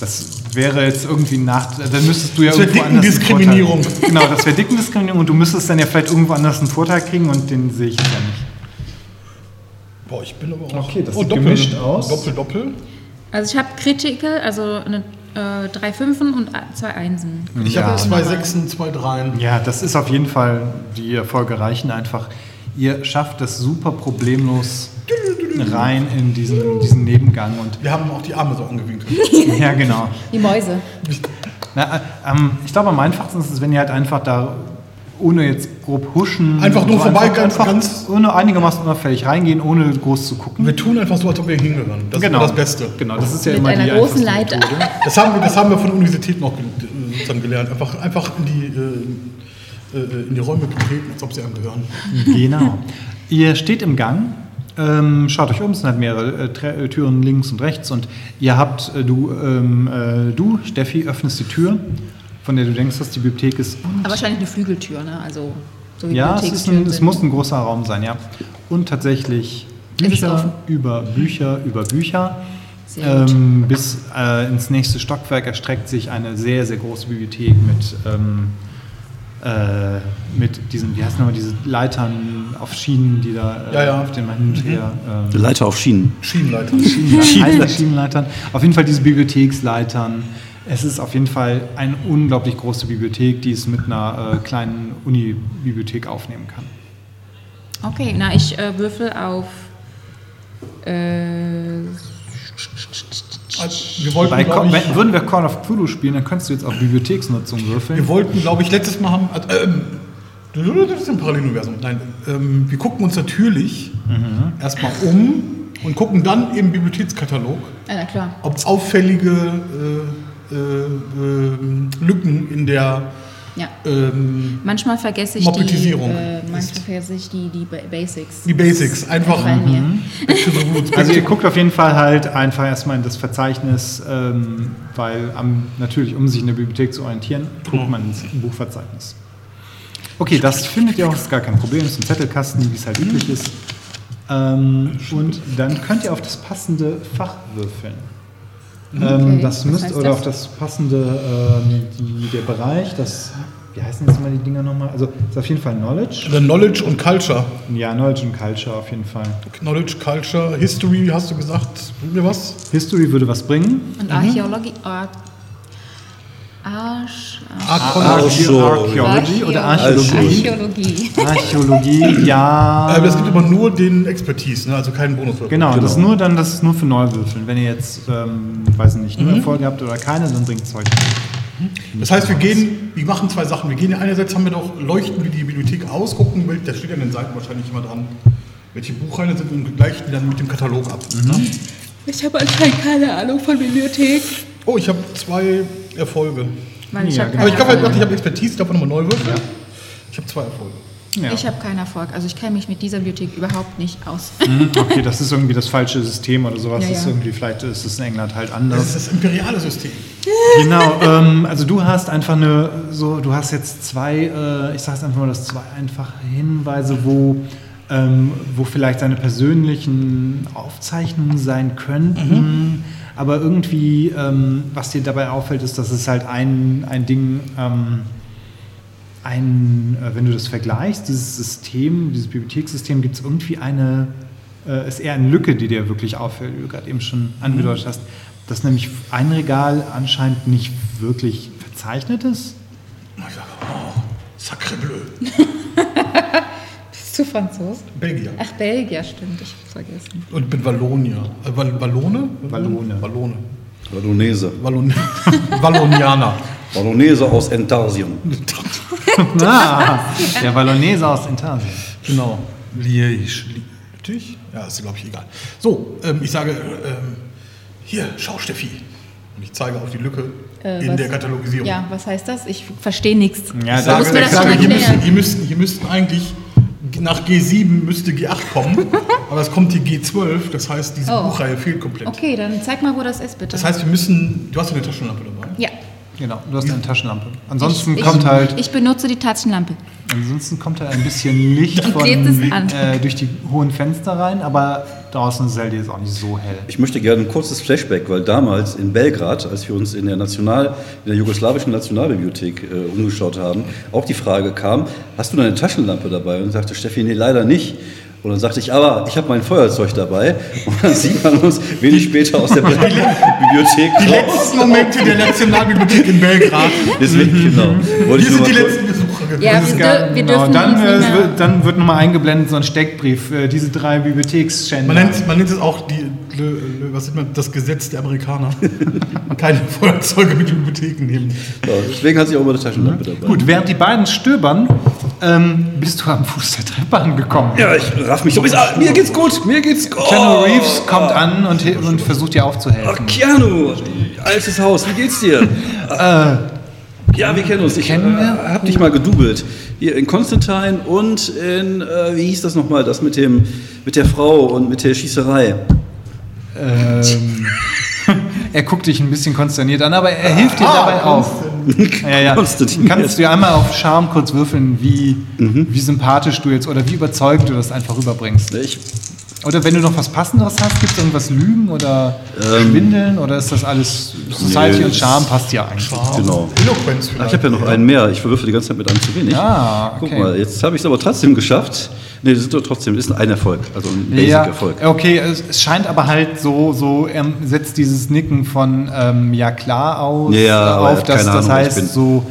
das wäre jetzt irgendwie nach. Dann müsstest du ja Das wäre irgendwo anders. einen Dickendiskriminierung. Vorteil- Genau, das wäre Dickendiskriminierung und du müsstest dann ja vielleicht irgendwo anders einen Vorteil kriegen und den sehe ich ja nicht. Boah, ich bin aber auch. Okay, das oh, sieht Doppel, gemischt aus. Doppel, Doppel. Also ich habe Critical, also eine, äh, drei Fünfen und zwei Einsen. Ich Ja. habe zwei Sechsen, zwei Dreien. Ja, das ist auf jeden Fall, die Erfolge reichen einfach. Ihr schafft es super problemlos rein in diesen, diesen Nebengang und Wir haben auch die Arme so angewinkelt. ja genau. Die Mäuse. Na, äh, ähm, ich glaube am einfachsten ist es, wenn ihr halt einfach da ohne jetzt grob huschen Einfach nur vorbei, ganz- einfach ganz- ohne einigermaßen unauffällig reingehen, ohne groß zu gucken. Wir tun einfach so, als ob wir hingehören. Das genau, ist das Beste. Genau, das ist ja Mit immer einer die großen Leiter. Das haben wir, das haben wir von der Universität noch äh, gelernt. Einfach, einfach in, die, äh, äh, in die Räume getreten, als ob sie einem gehören. Genau. Ihr steht im Gang, ähm, schaut euch um, es sind halt mehrere äh, äh, Türen links und rechts und ihr habt, äh, du, ähm, äh, du, Steffi, öffnest die Tür, von der du denkst, dass die Bibliothek ist. Aber wahrscheinlich eine Flügeltür, ne? Also so wie Ja, es, ein, es muss ein großer Raum sein, ja. Und tatsächlich Bücher über Bücher über Bücher. Ähm, bis äh, ins nächste Stockwerk erstreckt sich eine sehr, sehr große Bibliothek mit, ähm, äh, mit diesen, wie heißen nochmal, diese Leitern auf Schienen, die da äh, Ja, ja. auf dem hin und her. Ähm, Leiter auf Schienen. Schienenleiter. Schienenleitern, Schienenleitern. Auf jeden Fall diese Bibliotheksleitern. Es ist auf jeden Fall eine unglaublich große Bibliothek, die es mit einer äh, kleinen Uni-Bibliothek aufnehmen kann. Okay, na, ich äh, würfel auf. Äh, Also, wir wollten, Bei ich, wenn, würden wir Call of Cthulhu spielen, dann könntest du jetzt auf Bibliotheksnutzung würfeln. wir wollten, glaube ich, letztes Mal haben. äh, Ähm, das ist ein Paralleluniversum. Nein, ähm, wir gucken uns natürlich Mhm. erstmal um und gucken dann im Bibliothekskatalog, klar. ob es auffällige äh, äh, ähm, Lücken in der Ja. ähm, Manchmal vergesse ich die, äh, manchmal vergesse ich die, die Ba- Basics. die Basics einfach. Roots. Also ihr guckt auf jeden Fall halt einfach erstmal in das Verzeichnis, ähm, weil am, natürlich, um sich in der Bibliothek zu orientieren, guckt man ins Buchverzeichnis. Okay, das findet ihr auch, ist gar kein Problem, ist ein Zettelkasten, wie es halt üblich ist. Ähm, und dann könnt ihr auf das passende Fach würfeln. Ähm, Okay, das was müsst, heißt oder das? auf das passende, ähm, die, der Bereich, das, wie heißen jetzt mal die Dinger nochmal? Also, ist auf jeden Fall Knowledge. The Knowledge und Culture. Ja, Knowledge und Culture auf jeden Fall. Knowledge, Culture, History, hast du gesagt? Bringt mir was? History würde was bringen. Und Archäologie. Ar Arsch. Archäologie. Archä- Archaeology oder Archäologie? Archäologie. Archäologie, ja. Äh, das gibt aber nur den Expertise, ne? also keinen Bonus. Genau, das ist nur dann, das ist nur für Neuwürfeln. Wenn ihr jetzt, ähm, weiß nicht, nur Erfolge habt oder keine, dann bringt es euch. Das heißt, wir gehen, wir machen zwei Sachen. Wir gehen einerseits haben wir doch, leuchten wir die Bibliothek aus, gucken, da steht an den Seiten wahrscheinlich immer dran, welche Buchreihen sind und gleichen die dann mit dem Katalog ab. Ne? Ich habe anscheinend keine Ahnung von Bibliothek. Oh, ich habe zwei Erfolge. Weil ich Ja, habe genau. Aber ich keine, glaube, ich habe Expertise, ich darf nochmal neu würfeln. Ich habe zwei Erfolge. Ja. ich habe keinen Erfolg. Also ich kenne mich mit dieser Bibliothek überhaupt nicht aus. Hm, okay, das ist irgendwie das falsche System oder sowas. Ja, Das ist ja. irgendwie, vielleicht ist es in England halt Das anders. ist das imperiale System. Genau, ähm, also du hast einfach eine, so, du hast jetzt zwei, äh, ich sage es einfach mal, das zwei einfache Hinweise, wo, ähm, wo vielleicht seine persönlichen Aufzeichnungen sein könnten. Aber irgendwie, ähm, was dir dabei auffällt, ist, dass es halt ein, ein Ding, ähm, ein, äh, wenn du das vergleichst, dieses System, dieses Bibliothekssystem, gibt es irgendwie eine, äh, ist eher eine Lücke, die dir wirklich auffällt, wie du gerade eben schon angedeutet hast, dass nämlich ein Regal anscheinend nicht wirklich verzeichnet ist. Ich sage, oh, sacre bleu. Bist du Franzos? Belgier. Ach, Belgier, stimmt. Ich hab's vergessen. Und ich bin Wallonier. Äh, Wall Wallone? Wallone. Wallone. Bolognese. Wallon Wallonianer. Bolognese aus Entarsium. Ah, der Bolognese aus Intarsien. Genau. Liege. Natürlich? Ja, ist glaube ich egal. So, ähm, ich sage, ähm, hier, schau Steffi. Und ich zeige auf die Lücke Äh, in was- der Katalogisierung. Ja, was heißt das? Ich verstehe nichts. Ja, Ich sage, mir ich das schon sage hier, erklären. müssen, hier, müssten, hier müssten eigentlich nach G7 müsste G8 kommen, aber es kommt hier G12, das heißt, diese Oh. Buchreihe fehlt komplett. Okay, dann zeig mal, wo das ist, bitte. Das heißt, wir müssen, du hast ja eine Taschenlampe dabei. ja. Genau, du hast eine Taschenlampe. Ansonsten ich, kommt ich, halt, Ich benutze die Taschenlampe. ansonsten kommt halt ein bisschen Licht von, äh, durch die hohen Fenster rein, aber draußen ist jetzt auch nicht so hell. Ich möchte gerne ein kurzes Flashback, weil damals in Belgrad, als wir uns in der National, in der jugoslawischen Nationalbibliothek äh, umgeschaut haben, auch die Frage kam, hast du deine Taschenlampe dabei? Und sagte Steffi, nee, leider nicht. Und dann sagte ich, aber ich habe mein Feuerzeug dabei. Und dann sieht man uns wenig später aus der Bibliothek Die raus. letzten Momente der Nationalbibliothek in Belgrad. Deswegen, genau. Wollte Hier sind die letzten Besucher gewesen. Ja, Das wir, ist dür geil, wir genau. dürfen dann, uns äh, dann wird nochmal eingeblendet so ein Steckbrief, äh, diese drei Bibliotheksstände. Man nennt, man nennt es auch die, le, le, was nennt man, das Gesetz der Amerikaner. Keine Feuerzeuge mit Bibliotheken nehmen. Ja, deswegen hat sie auch immer eine Taschenlampe dabei. Gut, während die beiden stöbern, ähm, bist du am Fuß der Treppe angekommen. Ja, ich raff mich so. Ah, mir geht's gut, mir geht's gut. Keanu Reeves kommt an und, und versucht dir Ach, aufzuhelfen. Keanu, altes Haus, wie geht's dir? ja, wir kennen uns. Ich Kennen äh, hab dich mal gedoubelt. Hier in Constantine und in, äh, wie hieß das nochmal, das mit, dem, mit der Frau und mit der Schießerei. Ähm, er guckt dich ein bisschen konsterniert an, aber er hilft dir dabei auf. Ja, ja. Kannst du ja einmal auf Charme kurz würfeln, wie, wie sympathisch du jetzt oder wie überzeugt du das einfach rüberbringst. Ich, Oder wenn du noch was Passenderes hast, gibt es irgendwas Lügen oder Schwindeln oder ist das alles Society Nee, und Charme passt ja eigentlich? genau. Eloquenz ich habe ja noch einen mehr. Ich verwürfe die ganze Zeit mit einem zu wenig. Ah, Guck okay. mal, jetzt habe ich es aber trotzdem geschafft. Nee, das ist doch trotzdem ist ein Erfolg, also ein Basic-Erfolg. okay, es, scheint aber halt so, so er setzt dieses Nicken von ähm, ja klar aus, Ja, ja, äh, auf, dass keine das Ahnung, heißt so,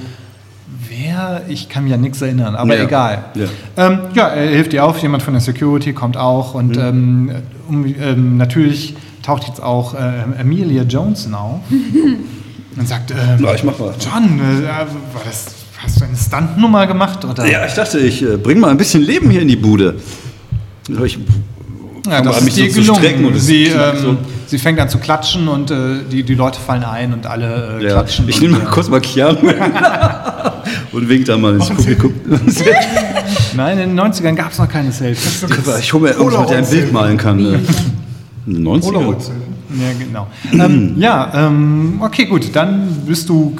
wer, ich kann mich an nichts erinnern, aber Ja, egal. ja. Ähm, ja, er hilft dir auf, jemand von der Security kommt auch Mhm. und ähm, um, ähm, natürlich taucht jetzt auch äh, Amelia Johnson auf und sagt, ähm, Ja, ich mach mal. John, äh, war das, hast du eine Stuntnummer gemacht? Oder? Ja, ich dachte, ich äh, bring mal ein bisschen Leben hier in die Bude. Ich Ja, das ist dir gelungen. und es sie, ähm, so. sie fängt an zu klatschen und äh, die, die Leute fallen ein und alle äh, Ja, klatschen. ich nehme mal äh, kurz mal Keanu und wink da mal ins Publikum. Nein, in den 90ern gab es noch keine Selfies. Ich hole mir irgendwas, mit der ein Bild malen kann. Ne? In den 90ern? Polaroid-Zellen. Ja, genau. ähm, ja, ähm, okay, gut, dann bist du.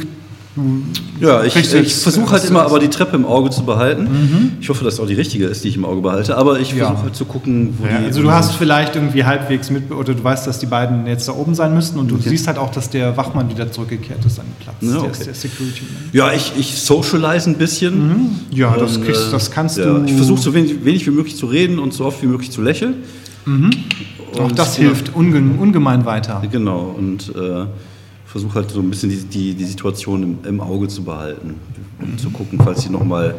Ja, ich, ich versuche äh, halt immer aber die Treppe im Auge zu behalten. Ich hoffe, dass es auch die richtige ist, die ich im Auge behalte. Aber ich Ja. versuche halt zu gucken, wo Ja, die. also du hast vielleicht irgendwie halbwegs mit, oder du weißt, dass die beiden jetzt da oben sein müssten und du siehst halt auch, dass der Wachmann wieder zurückgekehrt ist an den Platz. Ja, Der ist okay. der Security. Ja, ich, ich socialize ein bisschen. Ja, das, Und, kriegst, äh, das kannst ja, du. Ich versuche so wenig, wenig wie möglich zu reden und so oft wie möglich zu lächeln. Auch Und- das hilft unge ungemein weiter. Genau, und äh, versuche halt so ein bisschen die, die, die Situation im, im Auge zu behalten und zu gucken, falls sie nochmal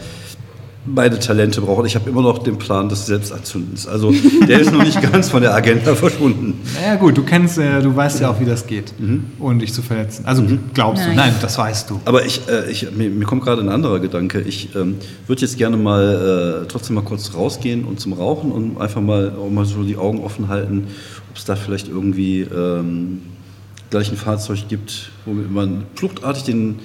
beide Talente brauchen. Ich habe immer noch den Plan des Selbstanzündens. Also der ist noch nicht ganz von der Agenda verschwunden. Naja gut, du kennst, äh, du weißt ja auch, wie das geht, Mhm. ohne dich zu verletzen. Also glaubst du? Nein. Nein, das weißt du. Aber ich, äh, ich, mir, mir kommt gerade ein anderer Gedanke. Ich ähm, würde jetzt gerne mal äh, trotzdem mal kurz rausgehen und zum Rauchen und einfach mal, auch mal so die Augen offen halten, ob es da vielleicht irgendwie ähm, gleich ein Fahrzeug gibt, womit man fluchtartig den,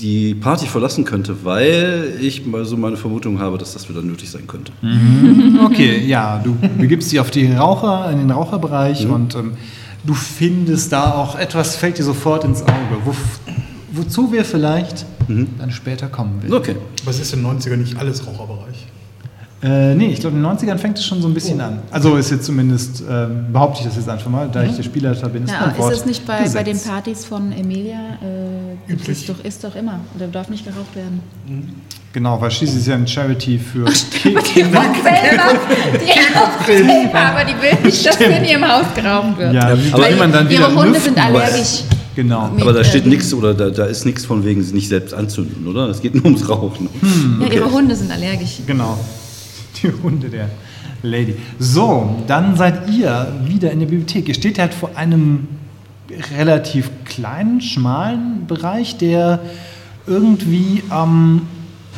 die Party verlassen könnte, weil ich mal so meine Vermutung habe, dass das wieder nötig sein könnte. Okay, ja, du begibst dich auf die Raucher, in den Raucherbereich Mhm. und ähm, du findest da auch etwas, fällt dir sofort ins Auge, wo, wozu wir vielleicht dann später kommen werden. Mhm. Okay. Aber es ist in den 90ern nicht alles Raucherbereich. Äh, nee, ich glaube, in den 90ern fängt es schon so ein bisschen an. Also ist jetzt zumindest, ähm, behaupte ich das jetzt einfach mal, da ich der Spielerleiter bin, ist Ja, ist es nicht bei, bei den. Partys von Emilia? Äh, Üblich. es doch, ist doch immer. Oder darf nicht geraucht werden. Genau, weil schließlich ist ja ein Charity für Die raucht selber, die selber, aber die will nicht, dass in ihrem Haus geraucht wird. Ja, aber will man dann wieder ihre Hunde lüften? sind allergisch. Genau. Mit, Aber da äh, steht nichts oder da, da ist nichts von wegen sich nicht selbst anzünden, oder? Es geht nur ums Rauchen. Ja, ihre Hunde sind allergisch. Genau. Die Hunde der Lady. So, dann seid ihr wieder in der Bibliothek. Ihr steht halt vor einem relativ kleinen, schmalen Bereich, der irgendwie ähm,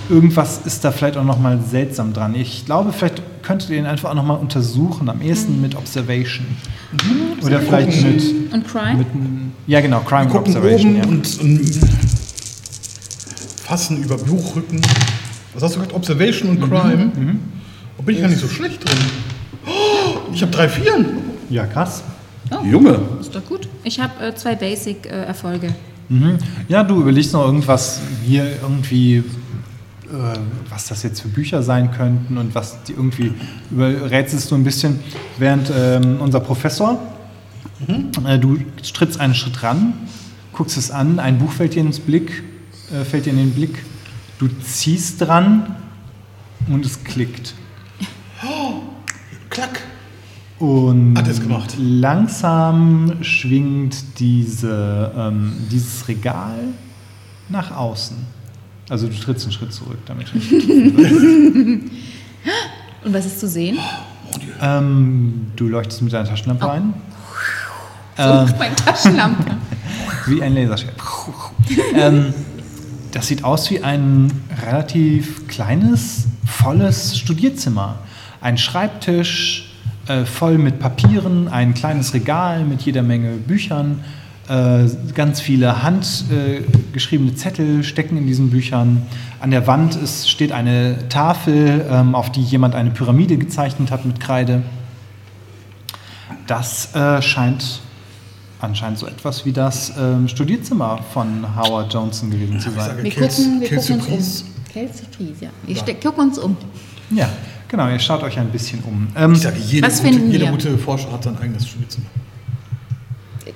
irgendwas ist da vielleicht auch nochmal seltsam dran. Ich glaube, vielleicht könntet ihr ihn einfach auch nochmal untersuchen, am ehesten mit Observation. Oder vielleicht mit, Und Crime? mit ja genau, Crime gucken Observation. oben Ja. und, und fassen über Buchrücken. Was hast du gesagt? Observation Mhm. und Crime? Da bin ich gar nicht so schlecht drin. Oh, ich habe drei Vieren. ja, krass. Junge, Ist doch gut. Ich habe äh, zwei Basic-Erfolge. Mhm. Ja, du überlegst noch irgendwas hier irgendwie, äh, was das jetzt für Bücher sein könnten und was die irgendwie überrätselst du ein bisschen, während ähm, unser Professor, äh, du trittst einen Schritt ran, guckst es an, ein Buch fällt dir ins Blick, äh, fällt dir in den Blick, du ziehst dran und es klickt. Klack. Und Hat es gemacht. langsam schwingt diese, ähm, dieses Regal nach außen. Also du trittst einen Schritt zurück damit. Und was ist zu sehen? ähm, du leuchtest mit deiner Taschenlampe ein, So meine Taschenlampe. wie ein Laserschwert. ähm, das sieht aus wie ein relativ kleines, volles Studierzimmer. Ein Schreibtisch äh, voll mit Papieren, ein kleines Regal mit jeder Menge Büchern, äh, ganz viele handgeschriebene äh, geschriebene Zettel stecken in diesen Büchern. An der Wand ist, steht eine Tafel, ähm, auf die jemand eine Pyramide gezeichnet hat mit Kreide. Das äh, scheint anscheinend so etwas wie das ähm, Studierzimmer von Howard Johnson gewesen zu sein. sage, Wir gucken, wir gucken uns um. The Trees, ja. Wir ste- gucken uns um. Ja, genau, ihr schaut euch ein bisschen um. Ähm, Ich sage, jede, Was gute, finden jede gute Forscher hat sein eigenes Studienzimmer.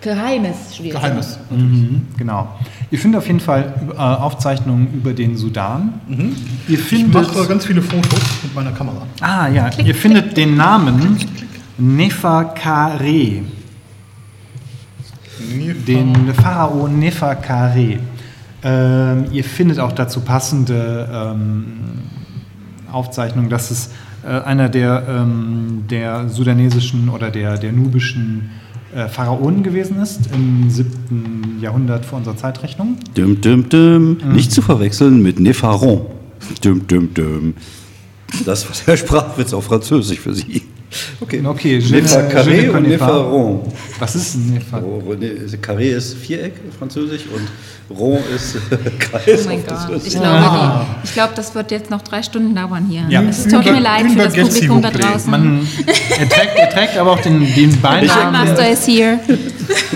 Geheimes studiert. sie. Geheimnis. Genau. Ihr findet auf jeden Fall äh, Aufzeichnungen über den Sudan. Ihr Ich findet. mache ganz viele Fotos mit meiner Kamera. Ah ja, ihr findet den Namen Neferkare, den Pharao Neferkare. Ähm, ihr findet auch dazu passende ähm, Aufzeichnungen, dass es äh, einer der, ähm, der sudanesischen oder der, der nubischen äh, Pharaonen gewesen ist im 7. Jahrhundert vor unserer Zeitrechnung. Düm, düm, düm. Nicht zu verwechseln mit Nefaron. Düm, düm, düm. Das war der Sprachwitz auf Französisch für Sie. Okay, Okay, je ne- je ne Neferkaré und pas. Nefaron. Was ist ein Nefer? Oh, ne- Carré ist Viereck in Französisch und Rond ist Kreis Oh mein Gott. Ich glaube, ich glaube, das wird jetzt noch drei Stunden dauern hier. Ja. Es tut mir leid für das Publikum da draußen. Man, er, trägt, er trägt aber auch den, den Beinamen. Master ist hier.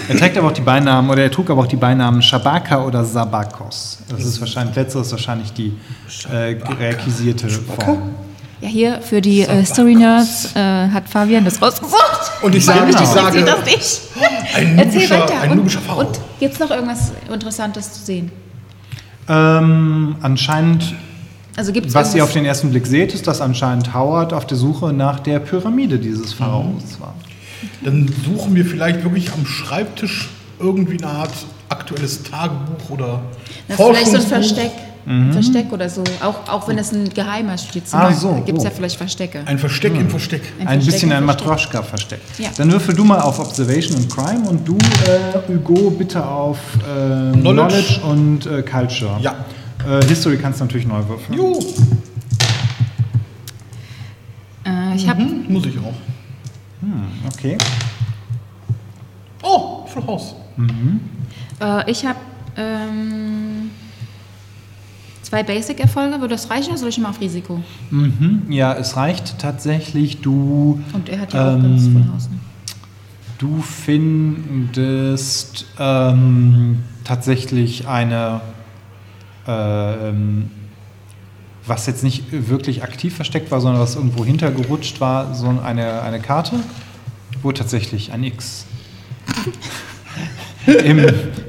Er trägt aber auch die Beinamen, oder er trug aber auch die Beinamen Shabaka oder Sabakos. Das ist wahrscheinlich, letzteres ist wahrscheinlich die äh, requisierte Form. Ja, hier für die äh, Story Nerds äh, hat Fabian das rausgesucht. Und ich sage, Genau. ich sage, das nicht? ein nubischer, ein und nubischer Pharao. und gibt es noch irgendwas Interessantes zu sehen? Ähm, anscheinend, Also gibt es was ihr auf den ersten Blick seht, ist, dass anscheinend Howard auf der Suche nach der Pyramide dieses Pharaos war. Dann suchen wir vielleicht wirklich am Schreibtisch irgendwie eine Art aktuelles Tagebuch oder Das ist vielleicht so ein Forschungsbuch. Versteck. Versteck oder so. Auch, auch wenn es ein geheimer Stütze Ah, so, gibt es oh. ja vielleicht Verstecke. Ein Versteck im Versteck. Ein Versteck bisschen ein Versteck. Matroschka-Versteck. Ja. Dann würfel du mal auf Observation und Crime und du, äh, Hugo, bitte auf äh, Knowledge. Knowledge. und äh, Culture. Ja. Äh, History kannst du natürlich neu würfeln. Jo, Äh, ich habe hm, muss ich auch. Okay. Oh, Full House. äh, ich hab, ähm, zwei Basic-Erfolge. Würde das reichen oder soll ich mal auf Risiko? Mhm. Ja, es reicht tatsächlich. Du, Und er hat ja auch Ähm, ganz voll Haus. Ne? du findest ähm, tatsächlich eine, ähm, was jetzt nicht wirklich aktiv versteckt war, sondern was irgendwo hintergerutscht war, so eine, eine Karte, wo tatsächlich ein X im,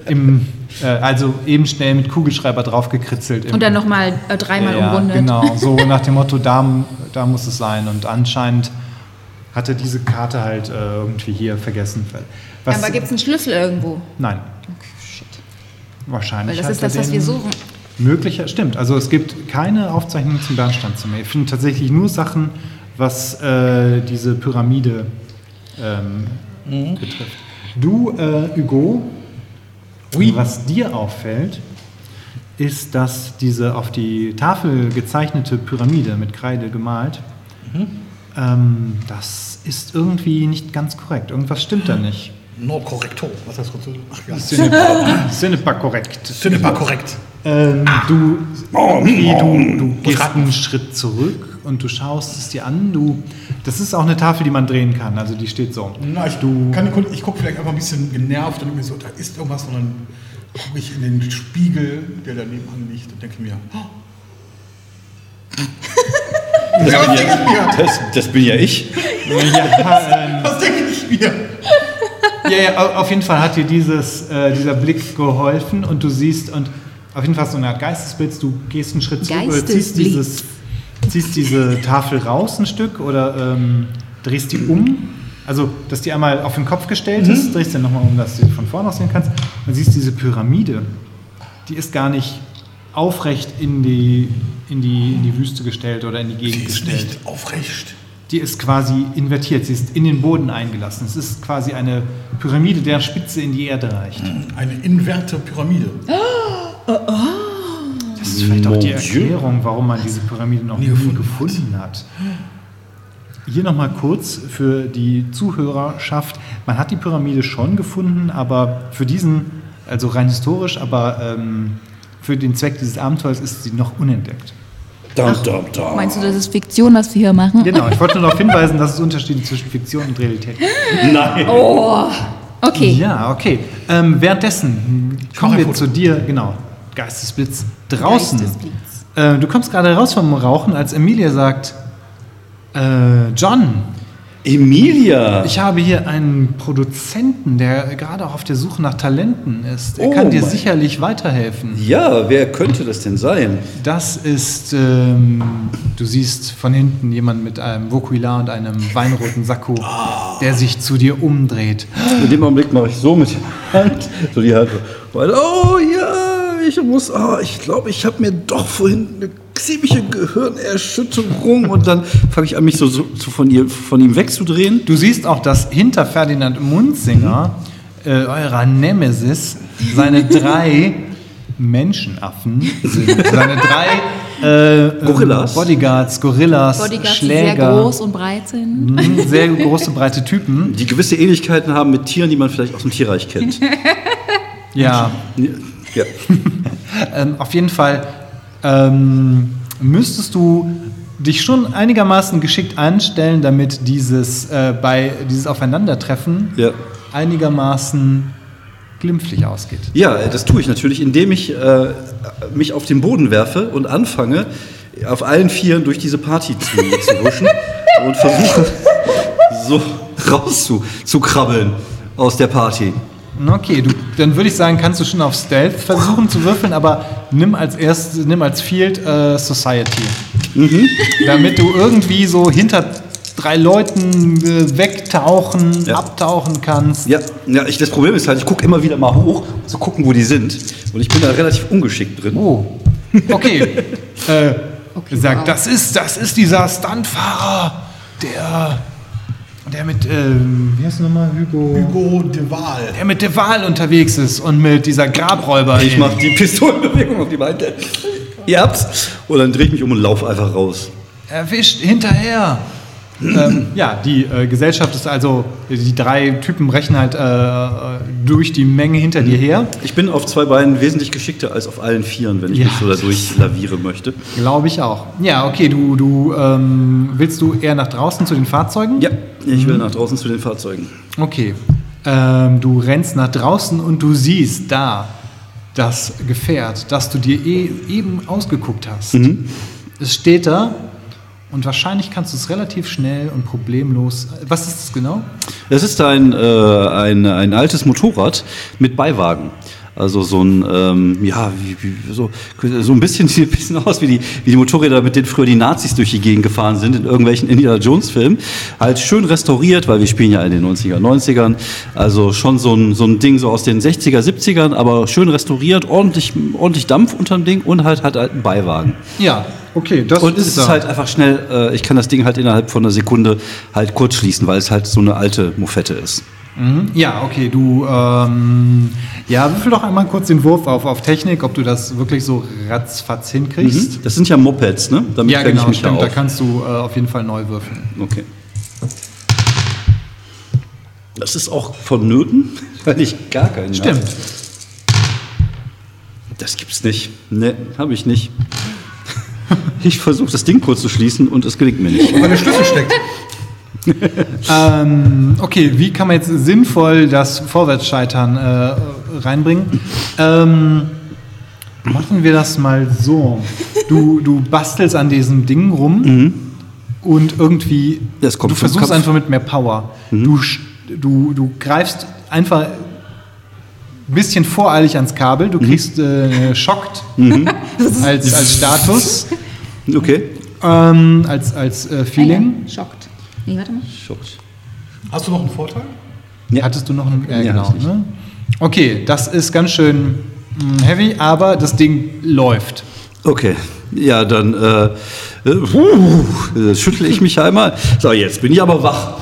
im äh, also eben schnell mit Kugelschreiber draufgekritzelt. Und dann nochmal äh, dreimal ja, umrundet. Genau, so nach dem Motto, da, da muss es sein. Und anscheinend hatte diese Karte halt äh, irgendwie hier vergessen. Was, Aber gibt es einen Schlüssel irgendwo? Nein, Okay, shit. wahrscheinlich. Weil das hat ist er das, was wir suchen. Möglicher, stimmt. Also es gibt keine Aufzeichnungen zum Bernsteinzimmer. Ihr findet tatsächlich nur Sachen, was äh, diese Pyramide ähm, Mhm. betrifft. Du, äh, Hugo, was dir auffällt, ist, dass diese auf die Tafel gezeichnete Pyramide mit Kreide gemalt, Mhm. ähm, das ist irgendwie nicht ganz korrekt. Irgendwas stimmt da nicht. No correcto. Was heißt Französisch? Ach ja. Pas- n'est pas korrekt. Ce n'est pas korrekt. Ähm, du, du, du gehst einen Schritt zurück und du schaust es dir an. Du, das ist auch eine Tafel, die man drehen kann. Also die steht so. Na, ich, du, kann, ich gucke vielleicht einfach ein bisschen genervt und mir so, da ist irgendwas, und dann gucke ich in den Spiegel, der daneben liegt und denke mir, oh, Das, Ja, bin was denke ich ja, mir? das, das bin ja ich. ja, ähm, was denke ich mir? ja, ja, au- auf jeden Fall hat dir dieses, äh, dieser Blick geholfen und du siehst und auf jeden Fall so eine Art Geistesblitz. Du gehst einen Schritt zurück oder ziehst, dieses, ziehst diese Tafel raus ein Stück oder ähm, drehst die um. Also, dass die einmal auf den Kopf gestellt ist, drehst du nochmal um, dass du sie von vorne aus sehen kannst. Und siehst diese Pyramide. Die ist gar nicht aufrecht in die, in die, in die Wüste gestellt oder in die Die Gegend ist gestellt. nicht aufrecht. Die ist quasi invertiert, sie ist in den Boden eingelassen. Es ist quasi eine Pyramide, deren Spitze in die Erde reicht. Eine inverte Pyramide. Das ist vielleicht auch die. Erklärung, warum man diese Pyramide noch nie gefunden, hat. Hier nochmal kurz für die Zuhörerschaft. Man hat die Pyramide schon gefunden, aber für diesen, also rein historisch, aber ähm, für den Zweck dieses Abenteuers ist sie noch unentdeckt. Dum, dum. Meinst du, das ist Fiktion, was wir hier machen? Genau, ich wollte nur darauf hinweisen, dass es Unterschiede zwischen Fiktion und Realität gibt. Nein. Okay. Ja, okay. Ähm, währenddessen kommen wir zu dir, genau, Geistesblitz draußen. Geistesblitz. Äh, du kommst gerade raus vom Rauchen, als Emilia sagt, äh, John, Emilia. Ich habe hier einen Produzenten, der gerade auch auf der Suche nach Talenten ist. Er Oh kann dir mein- sicherlich weiterhelfen. ja, wer könnte das denn sein? Das ist, ähm, du siehst von hinten jemand mit einem Vokular und einem weinroten Sakko, der sich zu dir umdreht. In dem Augenblick mache ich so mit der Hand, so die Hand. Weil, oh ja, ich muss, oh, ich glaube, ich habe mir doch vorhin eine ziemliche Gehirnerschütterung und dann fange ich an, mich so, so, so von, ihr, von ihm wegzudrehen. Du siehst auch, dass hinter Ferdinand Munzinger, äh, eurer Nemesis, seine drei Menschenaffen sind. Seine drei äh, ähm, Gorillas? Bodyguards, Gorillas, Bodyguards, die sehr Schläger. groß und breit sind. Mhm, Sehr große, breite Typen. Die gewisse Ähnlichkeiten haben mit Tieren, die man vielleicht aus dem Tierreich kennt. Ja, ja. ähm, auf jeden Fall ähm, müsstest du dich schon einigermaßen geschickt anstellen, damit dieses, äh, bei, dieses Aufeinandertreffen Ja. einigermaßen glimpflich ausgeht. Ja, das tue ich natürlich, indem ich äh, mich auf den Boden werfe und anfange, auf allen Vieren durch diese Party zu, zu huschen und versuche, so rauszu zu krabbeln aus der Party. Okay, du, dann würde ich sagen, kannst du schon auf Stealth versuchen zu würfeln, aber nimm als erst, nimm als Field äh, Society. Damit du irgendwie so hinter drei Leuten äh, wegtauchen, Ja. abtauchen kannst. Ja, ja ich, das Problem ist halt, ich gucke immer wieder mal hoch, um zu gucken, wo die sind. Und ich bin da relativ ungeschickt drin. Oh. Okay. äh, Okay, sagt, wow. das ist, das ist dieser Stuntfahrer, der, der mit, ähm, wie heißt er nochmal, Hugo? Hugo de Waal. Der mit De Waal unterwegs ist und mit dieser Grabräuber. Ich mache die Pistolenbewegung auf die Beine. Ihr habt's. Und dann drehe ich mich um und laufe einfach raus. erwischt hinterher. Ähm, ja, die äh, Gesellschaft ist also, die drei Typen brechen halt äh, durch die Menge hinter dir her. Ich bin auf zwei Beinen wesentlich geschickter als auf allen Vieren, wenn ich Ja, mich so dadurch lavieren möchte. Glaube ich auch. Ja, okay, du, du ähm, willst du eher nach draußen zu den Fahrzeugen? Ja, ich will nach draußen zu den Fahrzeugen. Okay. Ähm, du rennst nach draußen und du siehst da das Gefährt, das du dir eh, eben ausgeguckt hast. Es steht da und wahrscheinlich kannst du es relativ schnell und problemlos. Was ist es genau? Es ist ein, äh, ein, ein altes Motorrad mit Beiwagen. Also so ein, ähm, ja, wie, wie, so, so ein bisschen sieht ein bisschen aus wie die, wie die Motorräder, mit denen früher die Nazis durch die Gegend gefahren sind in irgendwelchen Indiana Jones Filmen. Halt schön restauriert, weil wir spielen ja in den 90er, 90ern. Also schon so ein, so ein Ding so aus den 60er, 70ern, aber schön restauriert, ordentlich, ordentlich Dampf unterm Ding und halt halt einen Beiwagen. Ja, okay. Das Und es ist halt einfach schnell, äh, ich kann das Ding halt innerhalb von einer Sekunde halt kurz schließen, weil es halt so eine alte Mofette ist. Ja, okay, du, ähm, ja, würfel doch einmal kurz den Wurf auf, auf Technik, ob du das wirklich so ratzfatz hinkriegst. Das sind ja Mopeds, ne? Damit Ja, genau, ich mich stimmt, da auch. kannst du äh, auf jeden Fall neu würfeln. Okay. Das ist auch vonnöten, weil ich gar keinen Stimmt. Hab. Das gibt's nicht. Ne, habe ich nicht. Ich versuche das Ding kurz zu schließen und es gelingt mir nicht. Weil der Schlüssel steckt. Ähm, okay, wie kann man jetzt sinnvoll das Vorwärtsscheitern äh, reinbringen? Ähm, machen wir das mal so. Du, du bastelst an diesem Ding rum und irgendwie, du versuchst einfach mit mehr Power. Du, sch- du, du greifst einfach ein bisschen voreilig ans Kabel, du kriegst äh, schockt als, als Status, Okay. ähm, als, als äh, Feeling. Ah ja, schockt. Nee, warte mal. Schockt. Hast du noch einen Vorteil? Hattest du noch einen? Ja, Ja, genau. Ne? Okay, das ist ganz schön mm, heavy, aber das Ding läuft. Okay. Ja, dann äh, äh, puh, äh, schüttle ich mich einmal. So, jetzt bin ich aber wach.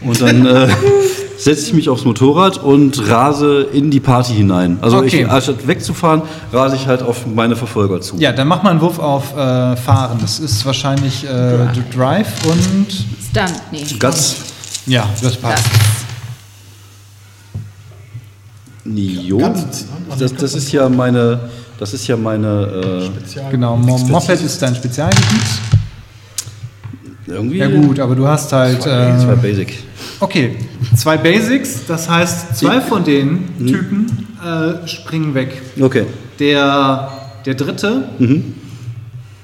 Und dann äh, setze ich mich aufs Motorrad und rase in die Party hinein. Also Okay. ich, anstatt wegzufahren, rase ich halt auf meine Verfolger zu. Ja, dann mach mal einen Wurf auf äh, Fahren. Das ist wahrscheinlich äh, Drive und. Stunt, nee. Ganz Ja, das passt. Jo, das, das ist ja meine, das ist ja meine, Spezial Genau, Mo Moped ist dein Spezialgebiet. Irgendwie Ja, gut, aber du hast halt. zwei, zwei Äh, Basic. okay, zwei Basics, das heißt, zwei von den Typen äh, springen weg. Okay. Der, der dritte,